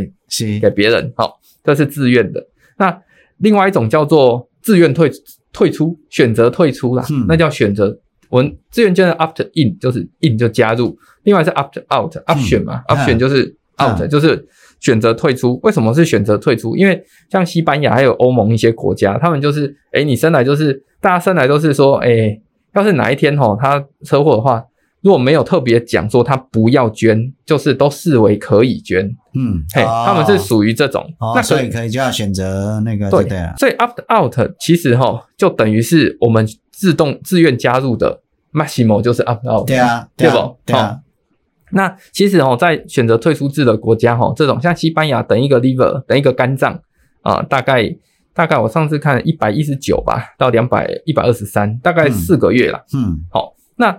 给别人，好，这是自愿的。那另外一种叫做自愿退退出，选择退出啦，那叫选择。我们自愿捐赠 opt in 就是 in 就加入，另外是 opt out，option 嘛，option 就是 out 就是。选择退出，为什么是选择退出？因为像西班牙还有欧盟一些国家，他们就是，诶，你生来就是，大家生来都是说，诶，要是哪一天齁，他车祸的话，如果没有特别讲说他不要捐，就是都视为可以捐。嗯，嘿，哦、他们是属于这种，哦、那所以可以就要选择那个，对对啊。所以 opt out 其实哈，就等于是我们自动自愿加入的 maximo 就是 opt out，对啊，对不？对啊。那其实哦，在选择退出制的国家哈，这种像西班牙等一个 liver 等一个肝脏啊，大概大概我上次看一百一十九吧，到两百一百二十三，大概四个月啦。嗯，好，那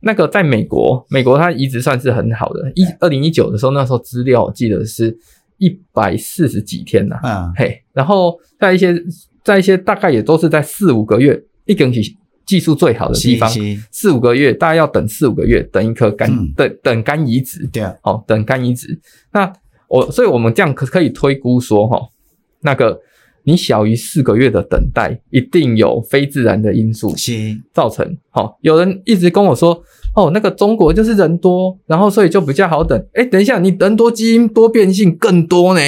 那个在美国，美国它移植算是很好的，一二零一九的时候，那时候资料我记得是一百四十几天呐。嗯，嘿，然后在一些在一些大概也都是在四五个月一根起。技术最好的地方，四五个月，大概要等四五个月，等一颗肝，嗯、等等肝移植，对啊，好，等肝移植。那我，所以我们这样可可以推估说，哈，那个你小于四个月的等待，一定有非自然的因素造成。好，有人一直跟我说，哦，那个中国就是人多，然后所以就比较好等。诶，等一下，你人多基因多变性更多呢？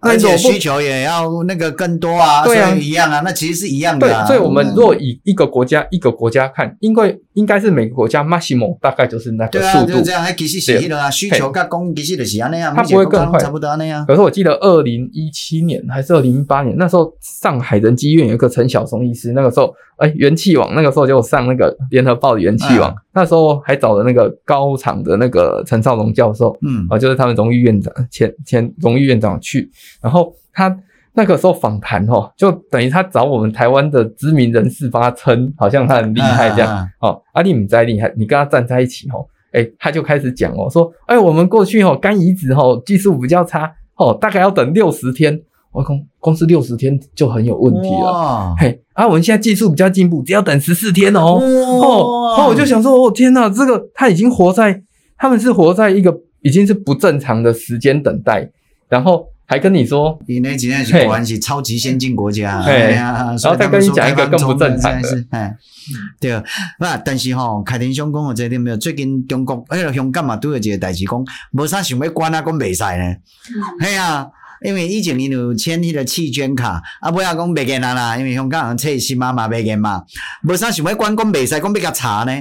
而且需求也要那个更多啊，对啊，一样啊，那其实是一样的。对，所以我们若以一个国家一个国家看，因为应该是每个国家 maximum 大概就是那个速度。对啊，就这样，还其实是那个啊，需求跟供应其实就是那样，它不会更快，差不多那样。可是我记得二零一七年还是二零一八年，那时候上海仁济医院有一个陈晓松医师，那个时候哎，元气网那个时候就上那个联合报的元气网，那时候还找了那个高厂的那个陈少龙教授，嗯，啊，就是他们荣誉院长前前荣誉院长去，然后。他那个时候访谈哦，就等于他找我们台湾的知名人士帮他称，好像他很厉害这样。啊啊啊哦，阿力姆在厉害，你跟他站在一起哦，诶他就开始讲哦，说，哎，我们过去哦肝移植哦技术比较差哦，大概要等六十天。我公公司六十天就很有问题了。嘿，啊，我们现在技术比较进步，只要等十四天哦。哇哦，那我就想说，哦天呐，这个他已经活在，他们是活在一个已经是不正常的时间等待，然后还跟你说，你那几年是果然是超级先进国家。对呀，然后再跟你讲一个更不正常的，哎，对啊，那但是吼，凯婷兄讲的这点没有，最近中国哎，香港嘛都有一个代志讲，没啥想要关啊，讲未使呢，嘿啊。因为以前因有签迄个弃捐卡，啊不要讲别个啦啦，因为香港人切心妈妈别个嘛，无啥想要关讲未使讲比较差呢。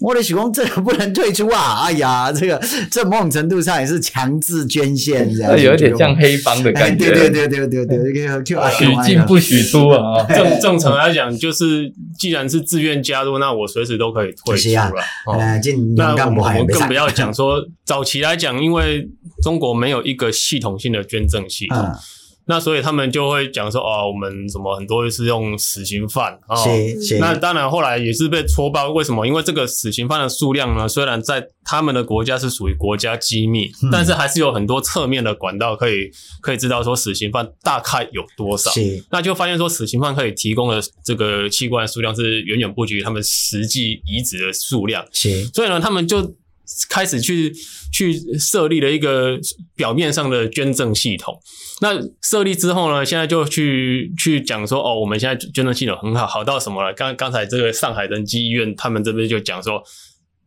我的想讲这个不能退出啊！哎呀，这个这某种程度上也是强制捐献，这样有点像黑帮的感觉。对对对对对对，就许进不许出啊！正正常来讲，就是既然是自愿加入，那我随时都可以退出了。那我们更不要讲说，早期来讲，因为中国没有一个系统性的捐赠系统。那所以他们就会讲说，哦，我们什么很多是用死刑犯啊。哦、那当然后来也是被戳爆，为什么？因为这个死刑犯的数量呢，虽然在他们的国家是属于国家机密，嗯、但是还是有很多侧面的管道可以可以知道说死刑犯大概有多少。是那就发现说死刑犯可以提供的这个器官数量是远远不及他们实际移植的数量。行所以呢，他们就。开始去去设立了一个表面上的捐赠系统。那设立之后呢，现在就去去讲说，哦，我们现在捐赠系统很好，好到什么了？刚刚才这个上海仁济医院他们这边就讲说，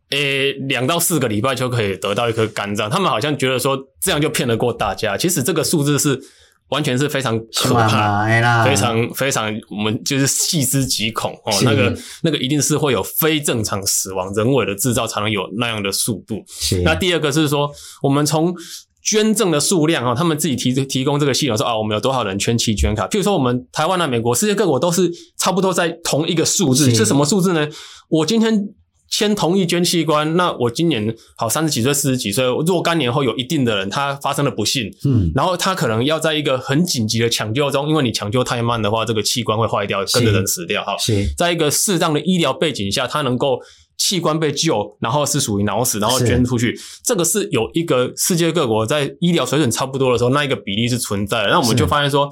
诶，两到四个礼拜就可以得到一颗肝脏。他们好像觉得说这样就骗得过大家。其实这个数字是。完全是非常可怕，非常非常，我们就是细思极恐哦。那个那个一定是会有非正常死亡，人为的制造才能有那样的速度。那第二个是说，我们从捐赠的数量啊，他们自己提提供这个系统说啊，我们有多少人捐弃捐卡？譬如说，我们台湾啊、美国、世界各国都是差不多在同一个数字，是什么数字呢？我今天。先同意捐器官，那我今年好三十几岁、四十几岁，若干年后有一定的人他发生了不幸，嗯，然后他可能要在一个很紧急的抢救中，因为你抢救太慢的话，这个器官会坏掉，跟着人死掉，哈，是，在一个适当的医疗背景下，他能够器官被救，然后是属于脑死，然后捐出去，是。这个是有一个世界各国在医疗水准差不多的时候，那一个比例是存在的，那我们就发现说。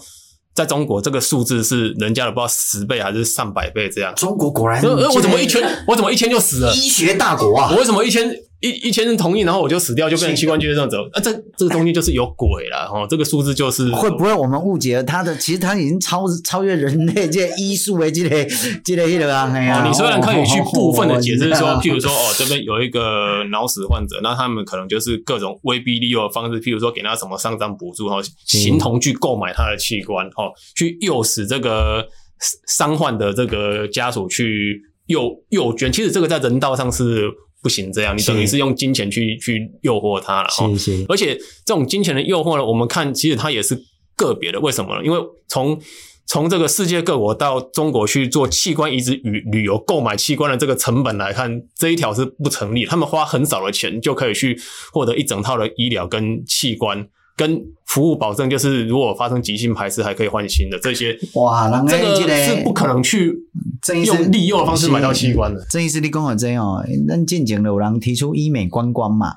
在中国，这个数字是人家的不知道十倍还是上百倍这样。中国果然，我怎么一圈，我怎么一圈就死了？医学大国啊！我为什么一签？一一千人同意，然后我就死掉，就变成器官捐赠者。啊，这这个东西就是有鬼了哈！这个数字就是会不会我们误解了他的？其实他已经超超越人类这医术为这个这个这个啊！哎呀，你虽然可以去部分的解释说，譬如说哦，这边有一个脑死患者，那他们可能就是各种威逼利诱的方式，譬如说给他什么丧葬补助哈，形同去购买他的器官哈，去诱使这个伤患的这个家属去诱诱捐。其实这个在人道上是。不行，这样你等于是用金钱去去诱惑他了，哈。而且这种金钱的诱惑呢，我们看其实它也是个别的。为什么呢？因为从从这个世界各国到中国去做器官移植与旅游购买器官的这个成本来看，这一条是不成立。他们花很少的钱就可以去获得一整套的医疗跟器官。跟服务保证就是，如果发生急性排斥，还可以换新的这些。哇，这个是不可能去用利用的方式买到器官的。郑医师，你讲的这样，咱进前有人提出医美观光嘛？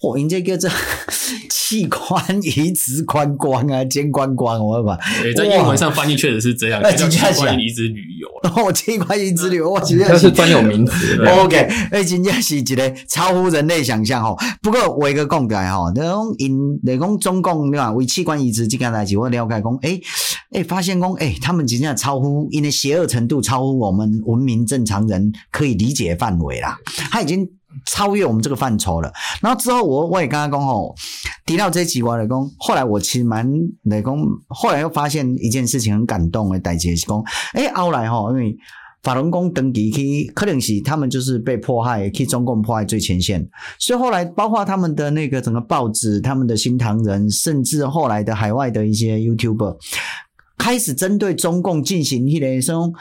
哦，人家叫做 器官移植观光啊，兼观光，我吧。对，在英文上翻译确实是这样，叫器官移植旅游。哦，器官移植旅游，我觉得是专有名词。OK，哎，真正是一个超乎人类想象哈。不过我一个讲来哈，那种因那种中共对吧？为器官移植这件代志，我了解讲，哎哎，发现讲，哎，他们真正超乎因为邪恶程度超乎我们文明正常人可以理解范围啦。他已经。超越我们这个范畴了。然后之后我我也刚刚讲吼，提到这几关来讲，后来我其实蛮来讲，后来又发现一件事情很感动的，代志是讲，诶，后来吼，因为法轮功登记去，可能是他们就是被迫害，去中共迫害最前线，所以后来包括他们的那个整个报纸，他们的新唐人，甚至后来的海外的一些 YouTuber，开始针对中共进行一些这种。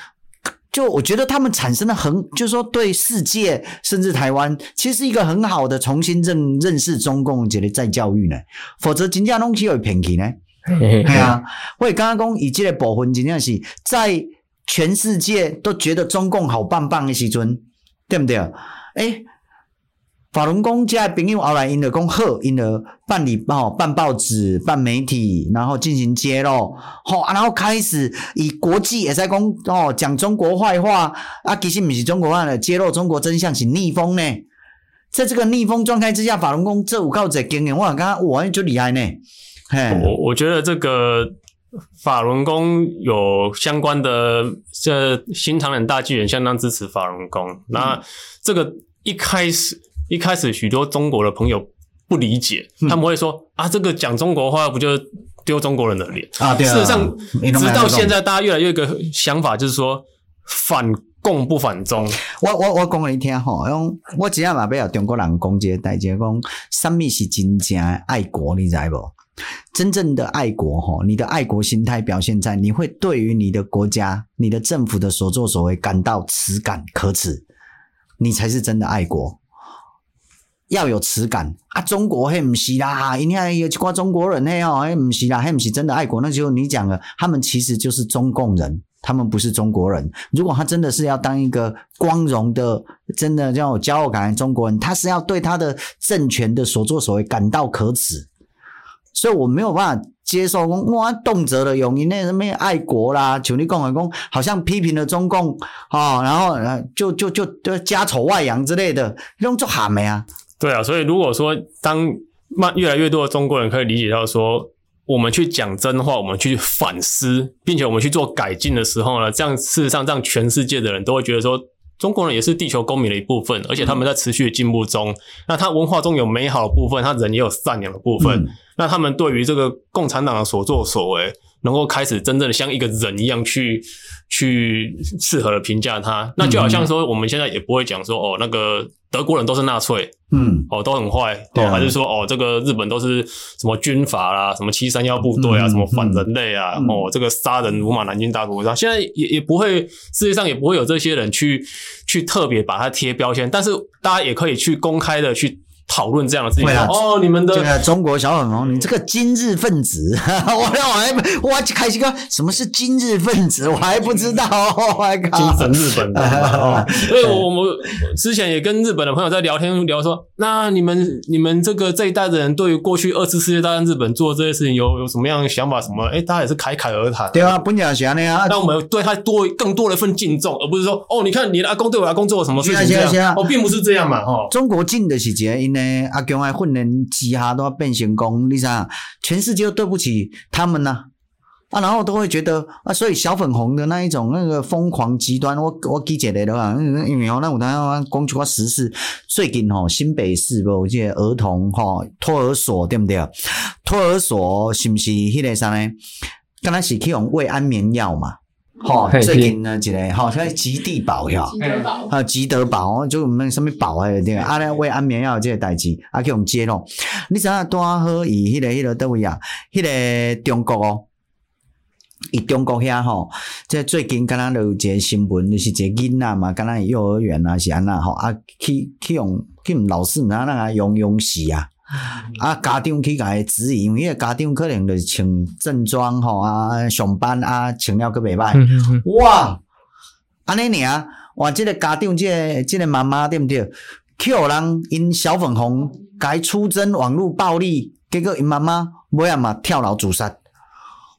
就我觉得他们产生了很，就是说对世界甚至台湾，其实是一个很好的重新认认识中共，这个再教育呢。否则金家东西会偏题呢。对啊，我刚刚讲以这个部分真正是在全世界都觉得中共好棒棒的时阵，对不对？诶法轮功这朋友后来因就讲好，因就办理报、办报纸、办媒体，然后进行揭露，好、啊，然后开始以国际也在讲哦，讲中国坏话啊，其实不是中国话的，揭露中国真相是逆风呢。在这个逆风状态之下，法轮功这五靠者经验，我刚刚哇就厉害呢。嘿我我觉得这个法轮功有相关的这新唐人大纪元相当支持法轮功，那这个一开始。一开始许多中国的朋友不理解，他们会说啊，这个讲中国话不就丢中国人的脸啊？对啊。事实上，直到现在，大家越来越一个想法，就是说反共不反中。我我我讲给你听吼，用我只要嘛不要中国人讲这个代志，讲什么是真正的爱国，你知不？真正的爱国吼，你的爱国心态表现在你会对于你的国家、你的政府的所作所为感到耻感可耻，你才是真的爱国。要有耻感啊！中国嘿，不是啦，因为有一挂中国人嘿哦，嘿，不是啦，嘿，不是真的爱国。那就你讲了，他们其实就是中共人，他们不是中国人。如果他真的是要当一个光荣的、真的叫骄傲感的中国人，他是要对他的政权的所作所为感到可耻。所以我没有办法接受，我动辄的用因那什么爱国啦，像你讲的讲，好像批评了中共啊、哦，然后就就就就家丑外扬之类的，用做喊没啊？对啊，所以如果说当慢越来越多的中国人可以理解到说，我们去讲真话，我们去反思，并且我们去做改进的时候呢，这样事实上让全世界的人都会觉得说，中国人也是地球公民的一部分，而且他们在持续的进步中。嗯、那他文化中有美好的部分，他人也有善良的部分。嗯、那他们对于这个共产党的所作所为，能够开始真正的像一个人一样去去适合的评价他，那就好像说我们现在也不会讲说哦，那个德国人都是纳粹，嗯，哦都很坏，对、啊，还是说哦这个日本都是什么军阀啦，什么七三幺部队啊，嗯、什么反人类啊，嗯、哦这个杀人如麻，南京大屠杀，现在也也不会，世界上也不会有这些人去去特别把它贴标签，但是大家也可以去公开的去。讨论这样的事情哦，你们的这个中国小粉红，你这个今日分子，我 我还我还开心个什么是今日分子，我还不知道，我还靠精神日本的，哦，所以我们之前也跟日本的朋友在聊天聊说，那你们你们这个这一代的人对于过去二次世界大战日本做这些事情有有什么样的想法？什么？哎，大家也是侃侃而谈。对啊，本来是的啊。那我们对他多更多的一份敬重，而不是说哦，你看你的阿公对我阿公做了什么事情这样哦，并不是这样嘛，哦，中国进的是这样。呢，阿强爱训练之下都要变成功，你想，全世界都对不起他们呐，啊，然后都会觉得啊，所以小粉红的那一种那个疯狂极端，我我记起来的话，因为哦，那我当下讲出个实事，最近吼新北市不，这儿童吼托儿所对不对？托儿所是不是迄个啥呢？刚才是去用喂安眠药嘛？好，最近呢，一个吼像吉地宝呀，啊，吉德宝，就我们什么宝啊？对啊，咧喂安眠药这个代志，啊，去用揭露。你知影多好？以迄个迄个倒位啊？迄个中国哦，伊中国遐吼，这最近敢若有一个新闻，就是一个囡仔嘛，敢若幼儿园啊，是安那吼啊，去去用去用老师毋知那个用用死啊。啊，家长去甲伊指引，因为家长可能就是穿正装吼啊，上班啊，穿了阁袂歹。哇，安尼尔，哇，即个家长，即个即个妈妈对毋对？去互人因小粉红甲伊出征网络暴力，结果因妈妈尾啊嘛跳楼自杀。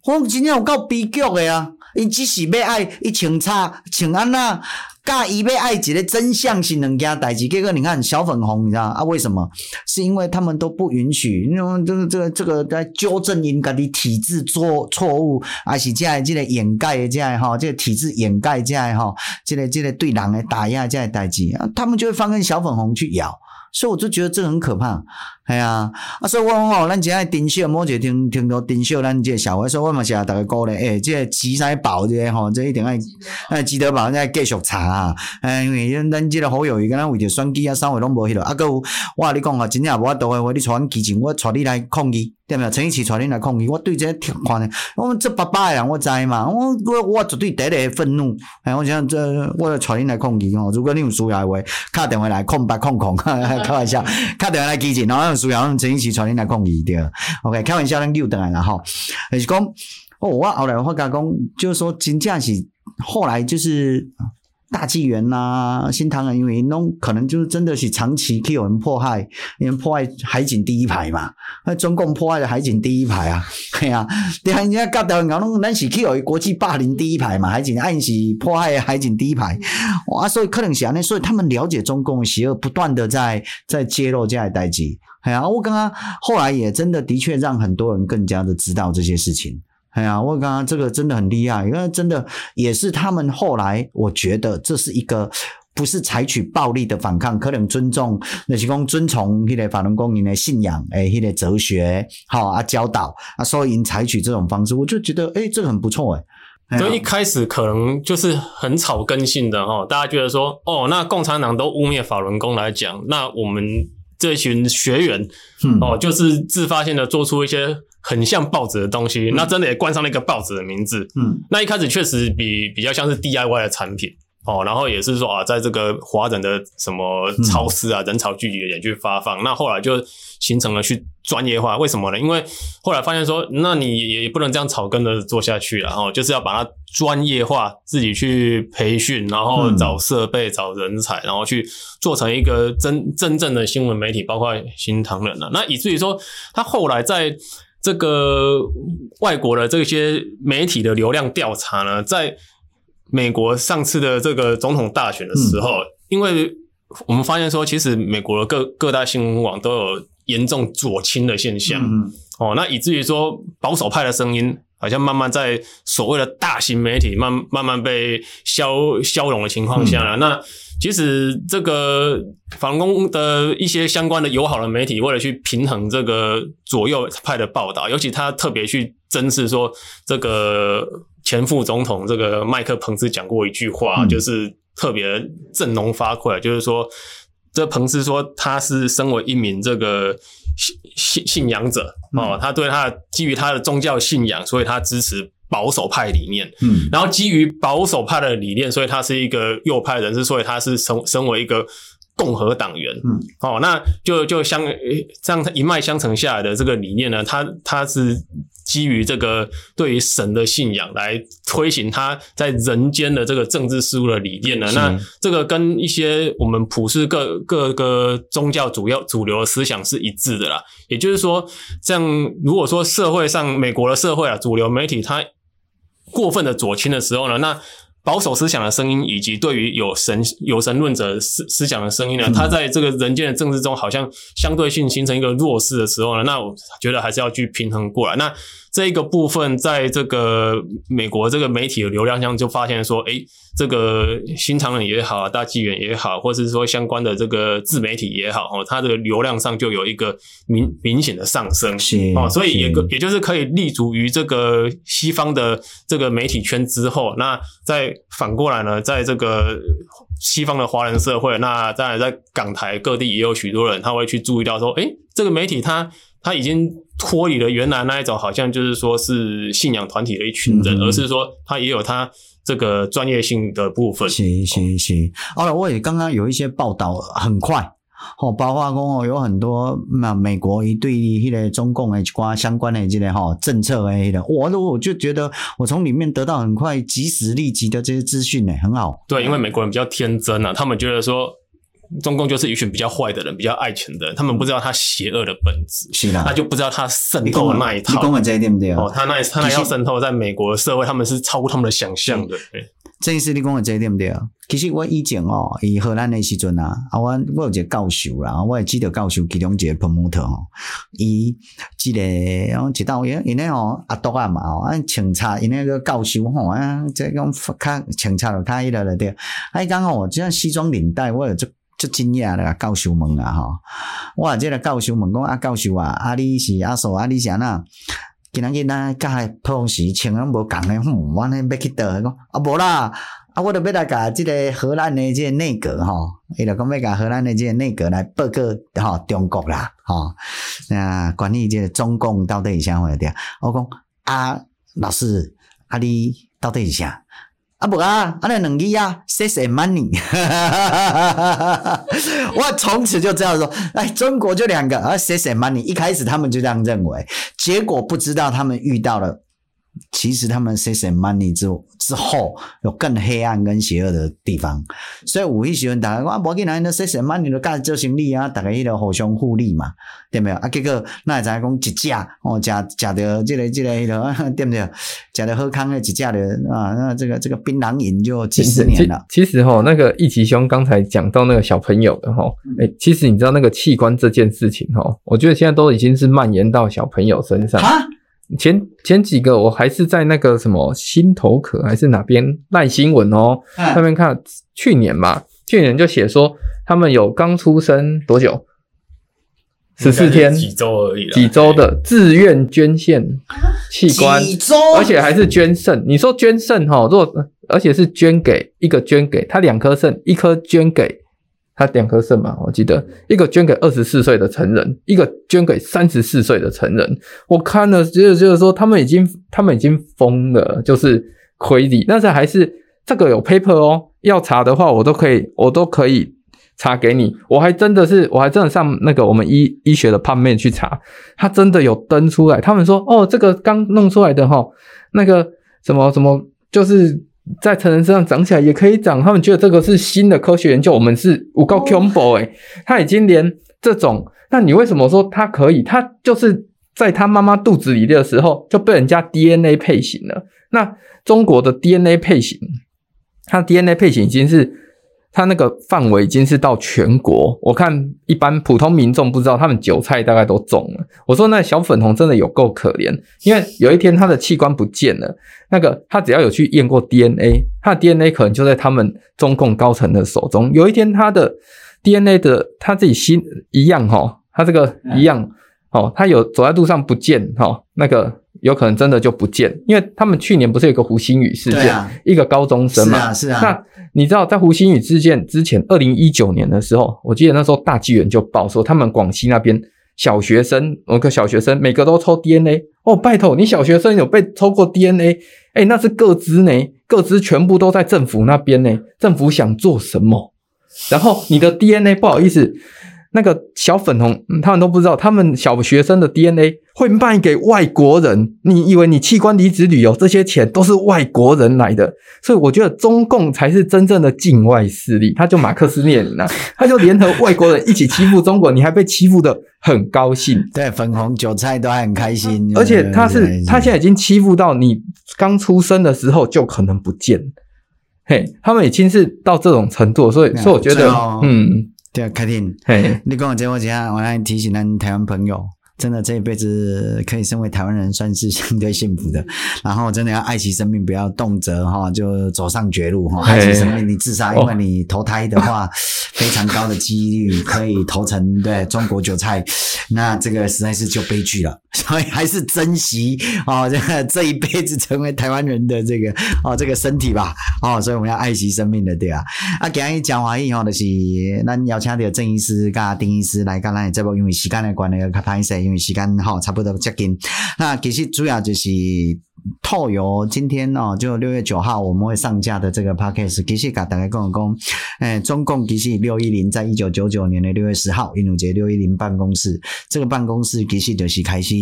我真正有够悲剧诶啊！伊只是要爱伊穿插穿安那。甲伊被爱一个真相是两件代志，结果你看小粉红，你知道啊？为什么？是因为他们都不允许，因为这个这个这个在纠正因家的体制做错误，还是这样这个掩盖的这样哈，这个体制掩盖这样哈，这个这个对人的打压这样代志啊，他们就会放任小粉红去咬，所以我就觉得这很可怕。哎呀，啊，所以我讲吼，咱今日丁秀，某一个听听到丁秀，咱这个小话，所以我嘛是啊，逐个鼓励，诶，这个吉赛宝即个吼，即个、一定爱，诶，吉德宝再继续查啊，诶，因为咱即个好友伊敢若为着选举啊，啥话拢无迄落，啊，阁有，我甲你讲啊，真正无法度诶话，你带阮基情，我带你来抗议，对毋对？陈奕齐带你来抗议，我对这个看诶，我们这爸爸诶人我知嘛，我我我绝对第一个愤怒，哎，我想这我带你来抗议吼，如果你有需要诶话，敲电话来空八空空，开玩笑，敲电话来基情，然后。主要让，陈奕迅传恁来抗议的。OK，开玩笑，咱又等来了哈。就是讲，哦，我后来我甲讲，就是说真正是后来就是。大纪元呐、新唐人，因为弄可能就是真的是长期去有人迫害，因为迫害海警第一排嘛，那中共迫害的海警第一排啊，对啊，对啊，人家搞到搞弄，咱是去有国际霸凌第一排嘛，海警暗是迫害海警第一排，哇，所以可能是安尼，所以他们了解中共邪恶，不断的在在揭露这样的代际，哎呀，我刚刚后来也真的的确让很多人更加的知道这些事情。哎呀，我刚刚这个真的很厉害，因为真的也是他们后来，我觉得这是一个不是采取暴力的反抗，可能尊重那些公遵从那个法轮功人的信仰，诶那个哲学，好啊教导啊，所以采取这种方式，我就觉得诶这个很不错诶。所以一开始可能就是很草根性的哈，大家觉得说，哦，那共产党都污蔑法轮功来讲，那我们这群学员，嗯、哦，就是自发性的做出一些。很像报纸的东西，那真的也冠上了一个报纸的名字。嗯，那一开始确实比比较像是 DIY 的产品哦，然后也是说啊，在这个华人的什么超市啊，人潮聚集的点去发放。那后来就形成了去专业化，为什么呢？因为后来发现说，那你也不能这样草根的做下去，然后就是要把它专业化，自己去培训，然后找设备、找人才，然后去做成一个真真正的新闻媒体，包括新唐人啊。那以至于说，他后来在。这个外国的这些媒体的流量调查呢，在美国上次的这个总统大选的时候，嗯、因为我们发现说，其实美国的各各大新闻网都有严重左倾的现象，嗯、哦，那以至于说保守派的声音好像慢慢在所谓的大型媒体慢慢慢被消消融的情况下呢，嗯、那。其实这个法轮功的一些相关的友好的媒体，为了去平衡这个左右派的报道，尤其他特别去争视说，这个前副总统这个麦克彭斯讲过一句话，嗯、就是特别振聋发聩，就是说，这彭斯说他是身为一名这个信信信仰者哦，嗯、他对他基于他的宗教信仰，所以他支持。保守派理念，嗯，然后基于保守派的理念，所以他是一个右派人士，所以他是身身为一个共和党员，嗯，哦，那就就相这样一脉相承下来的这个理念呢，他他是基于这个对于神的信仰来推行他在人间的这个政治事务的理念呢，那这个跟一些我们普世各各个宗教主要主流的思想是一致的啦。也就是说，这样如果说社会上美国的社会啊，主流媒体它过分的左倾的时候呢，那保守思想的声音，以及对于有神有神论者思思想的声音呢，它在这个人间的政治中，好像相对性形成一个弱势的时候呢，那我觉得还是要去平衡过来。那这一个部分，在这个美国这个媒体的流量上，就发现说，诶，这个新唐人也好，大纪元也好，或者是说相关的这个自媒体也好，哦，它这个流量上就有一个明明显的上升，哦，所以也也就是可以立足于这个西方的这个媒体圈之后，那再反过来呢，在这个西方的华人社会，那当然在港台各地也有许多人，他会去注意到说，诶，这个媒体它。他已经脱离了原来那一种，好像就是说是信仰团体的一群人，嗯、而是说他也有他这个专业性的部分。行行行，好了，我也刚刚有一些报道，很快哦，包括讲哦，有很多那美国一对迄个中共的关相关的这个哈政策诶的，我都我就觉得我从里面得到很快、及时、立即的这些资讯呢，很好。对，因为美国人比较天真啊，他们觉得说。中共就是一群比较坏的人，比较爱钱的人，他们不知道他邪恶的本质，是啦，他就不知道他渗透的那一套。你讲的这一点对？哦，他那他那要渗透在美国的社会，他们是超乎他们的想象的。这意思你讲的这一点对不对？其实我以前哦，以荷兰的时阵啊，啊，我我有一个教授啦，我也记得教授其中一个 promoter 哦，伊这个然后一道因因那哦阿多啊嘛哦，啊警察因那个教授吼啊，这种看警察就开了了对。哎，刚好我这样西装领带，我有这。足惊讶啦！教授问啊，吼，我即个教授问讲啊，教授啊，啊你是阿叔啊，你是安怎？今仔日咱甲普通时穿拢无共诶，哼，我呢要去倒，讲啊无啦，啊我着要来甲即个荷兰诶即个内阁吼，伊着讲要甲荷兰诶即个内阁来报告吼中国啦，吼，那关于即个中共到底是啥货的？我讲啊，老师啊，你到底是啥？啊不啊，啊那两个啊，sex and money，我从此就知道说，哎，中国就两个啊，sex and money，一开始他们就这样认为，结果不知道他们遇到了。其实他们 sex and money 之之后有更黑暗跟邪恶的地方，所以有些时候大家讲啊，无要紧啦，那 sex and money 就干做生意啊，大家迄个互相互利嘛，对没有啊？结果那会知讲一架哦，食食的这个这个迄个 对不对？食的喝康的一架的啊，那这个这个槟榔瘾就几十年了。其实哈，那个一奇兄刚才讲到那个小朋友的哈，哎，其实你知道那个器官这件事情哈，我觉得现在都已经是蔓延到小朋友身上。前前几个我还是在那个什么心头壳还是哪边赖新闻哦，上面看去年嘛，去年就写说他们有刚出生多久，十四天几周而已，几周的自愿捐献器官，而且还是捐肾。你说捐肾哈，若而且是捐给一个捐给他两颗肾，一颗捐给。他两颗肾嘛，我记得一个捐给二十四岁的成人，一个捐给三十四岁的成人。我看了，就是就是说，他们已经他们已经疯了，就是亏理。但是还是这个有 paper 哦，要查的话，我都可以，我都可以查给你。我还真的是，我还真的上那个我们医医学的 PubMed 去查，他真的有登出来。他们说，哦，这个刚弄出来的齁，那个什么什么，就是。在成人身上长起来也可以长，他们觉得这个是新的科学研究。我们是五高 combo 哎，他已经连这种，那你为什么说他可以？他就是在他妈妈肚子里的时候就被人家 DNA 配型了。那中国的 DNA 配型，它 DNA 配型已经是。他那个范围已经是到全国，我看一般普通民众不知道，他们韭菜大概都中了。我说那小粉红真的有够可怜，因为有一天他的器官不见了，那个他只要有去验过 DNA，他的 DNA 可能就在他们中共高层的手中。有一天他的 DNA 的他自己心一样哈，他这个一样哦，他有走在路上不见哈，那个。有可能真的就不见，因为他们去年不是有个胡鑫宇事件，啊、一个高中生嘛，是啊，是啊。那你知道在胡鑫宇事件之前，二零一九年的时候，我记得那时候大纪元就报说，他们广西那边小学生，某个小学生每个都抽 DNA，哦，拜托，你小学生有被抽过 DNA？哎，那是各资呢，各资全部都在政府那边呢，政府想做什么？然后你的 DNA 不好意思。那个小粉红，他们都不知道，他们小学生的 DNA 会卖给外国人。你以为你器官移植旅游这些钱都是外国人来的？所以我觉得中共才是真正的境外势力。他就马克思列宁啊，他就联合外国人一起欺负中国，你还被欺负的很高兴。对，粉红韭菜都还很开心。而且他是他现在已经欺负到你刚出生的时候就可能不见。嘿，他们已经是到这种程度，所以所以我觉得，嗯。对，凯婷，嘿，你跟我讲，我讲，我来提醒咱台湾朋友，真的这一辈子可以身为台湾人，算是相对幸福的。然后真的要爱惜生命，不要动辄哈就走上绝路哈。爱惜生命，你自杀，因为你投胎的话，非常高的几率可以投成对中国韭菜，那这个实在是就悲剧了。所以还是珍惜哦，这个这一辈子成为台湾人的这个哦这个身体吧哦，所以我们要爱惜生命的对啊。啊，今日讲完以后就是咱邀请到郑医师加丁医师来跟咱这部，因为时间的关系较歹势，因为时间好差不多接近。那其实主要就是。透由今天哦，就六月九号我们会上架的这个 podcast，其实给大家讲讲，诶，中共其实六一零在一九九九年的六月十号，印度节六一零办公室，这个办公室其实就是开始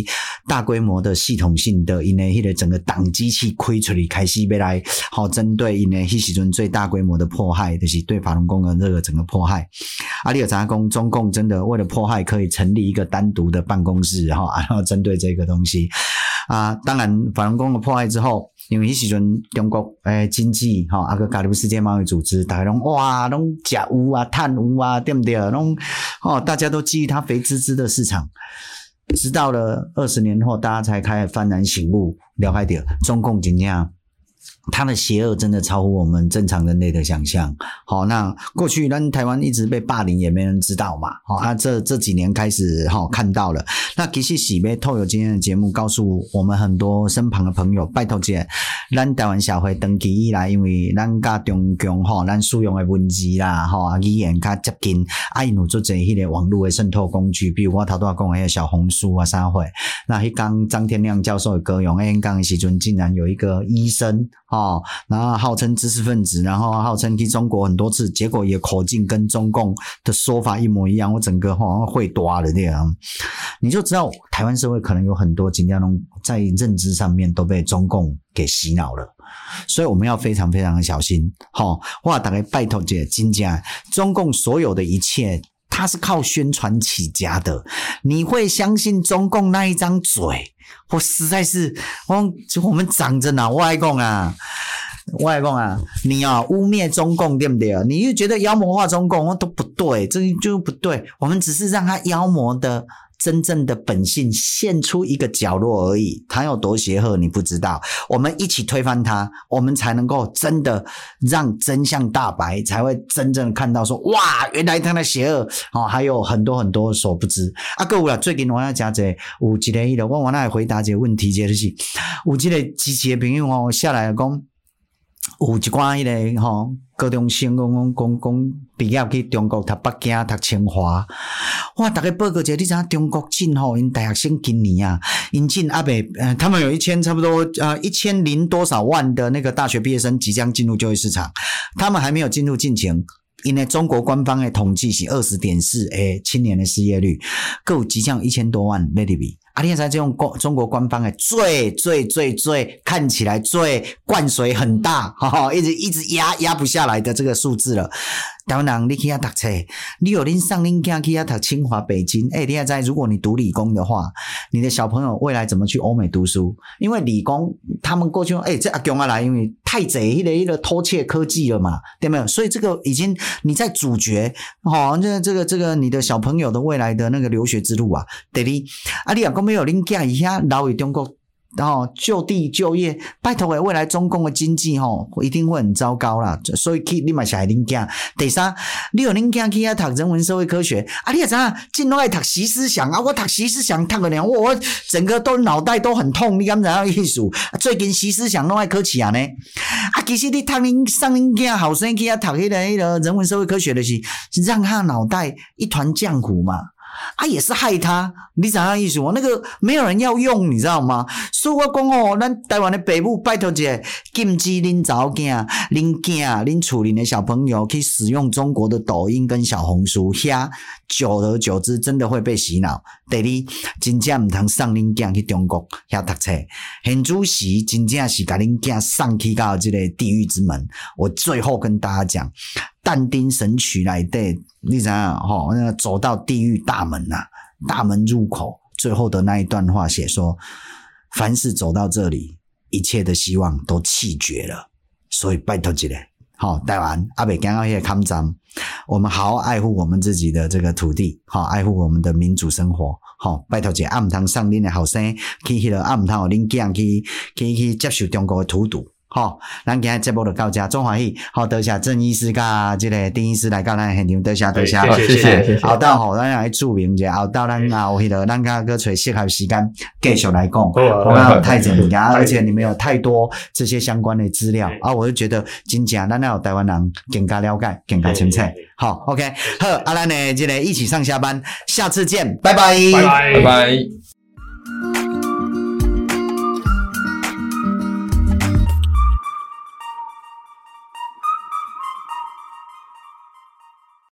大规模的系统性的，因为迄个整个党机器开出来，开始要来好针对因为迄时阵最大规模的迫害，就是对法轮功的这个整个迫害。阿里尔杂工，中共真的为了迫害，可以成立一个单独的办公室，哈，然后针对这个东西。啊，当然，法轮功的破坏之后，因为迄时阵中国诶经济哈，啊个加入世界贸易组织，大家拢哇拢假污啊、贪污啊，对不对？拢哦，大家都觊觎它肥滋滋的市场，直到了二十年后，大家才开始幡然醒悟，了解到中共怎样。他的邪恶真的超乎我们正常人类的想象。好，那过去咱台湾一直被霸凌，也没人知道嘛。好，啊，这这几年开始哈看到了。那其实是要透过今天的节目，告诉我们很多身旁的朋友，拜托姐，咱台湾社会长期以来，因为咱甲中共哈，咱使用的文字啦，哈，语言较接近，啊，因有做这迄个网络的渗透工具，比如我头拄仔讲的小红书啊啥货。那迄刚张天亮教授的歌咏，哎，刚的时阵竟然有一个医生。哦，然后号称知识分子，然后号称去中国很多次，结果也口径跟中共的说法一模一样，我整个好像会多了这样，你就知道台湾社会可能有很多金家龙在认知上面都被中共给洗脑了，所以我们要非常非常的小心。好、哦，哇，大概拜托姐金家，中共所有的一切。他是靠宣传起家的，你会相信中共那一张嘴？我实在是，我我们长着呢，外公啊，外公啊，你啊污蔑中共对不对啊？你又觉得妖魔化中共，都不对，这就不对。我们只是让他妖魔的。真正的本性现出一个角落而已，他有多邪恶你不知道。我们一起推翻他，我们才能够真的让真相大白，才会真正看到说哇，原来他的邪恶哦，还有很多很多所不知。啊，各位啊，最近我要讲这有一个伊的，我我来回答这个问题，就是有一个积极的朋友哦下来讲。有一寡迄个吼，高中生讲讲讲讲毕业去中国读北京读清华，哇！大家报告者，你知影中国进吼，因大学生今年啊，引进阿北，呃，他们有一千差不多呃一千零多少万的那个大学毕业生即将进入就业市场，他们还没有进入进程，因为中国官方的统计是二十点四诶青年的失业率，够即将一千多万 maybe。阿天才这种中中国官方的最最最最看起来最灌水很大，哈哈，一直一直压压不下来的这个数字了。台湾人，你去遐读册，你有恁上恁囝去遐读清华、北京，诶，你还在？如果你读理工的话，你的小朋友未来怎么去欧美读书？因为理工他们过去，诶，这阿强啊来，因为太贼，迄个迄个偷窃科技了嘛，对没有？所以这个已经你在主角，哦，这这个这个你的小朋友的未来的那个留学之路啊，对哩，啊，你阿公没有恁囝一下留于中国。然后就地就业，拜托诶，未来中共的经济吼一定会很糟糕啦。所以去你嘛是爱恁囝。第三，你有恁囝去遐读人文社会科学，啊，你也知影，进来读习思想啊，我读习思想读个两，我我整个都脑袋都很痛，你敢知影意思？最近习思想拢爱考试啊呢。啊，其实你读恁上恁囝后生去遐读迄个迄个人文社会科学的是，是让他脑袋一团浆糊嘛。啊，也是害他，你怎样意思？我那个没有人要用，你知道吗？所以我讲哦，咱台湾的北部拜托者禁止恁查某囝、恁囝、恁厝里的小朋友去使用中国的抖音跟小红书，遐久而久之真的会被洗脑。第二，真正毋通送恁囝去中国遐读册，很主席真正是甲恁囝送去到这个地狱之门。我最后跟大家讲。但丁神曲来对，你想想哈，那走到地狱大门呐、大门入口最后的那一段话写说，凡是走到这里，一切的希望都弃绝了。所以拜托一下，好，台湾阿北刚刚也看章，我们好好爱护我们自己的这个土地，好爱护我们的民主生活，好拜托一下，阿唔通上恁的后生去去了，阿唔通我恁囝去去去接受中国的荼毒。好，咱今日节目就到这，中华戏好，多谢郑医师甲这个丁医师来到咱现场，多谢多谢，谢谢谢谢。后到好，咱来注明者，后到咱啊，我记得咱家个找适合时间继续来讲，我太正呀，而且你们有太多这些相关的资料啊，我就觉得真正咱要有台湾人更加了解，更加清楚。好，OK，好，阿兰呢，这个一起上下班，下次见，拜拜，拜拜。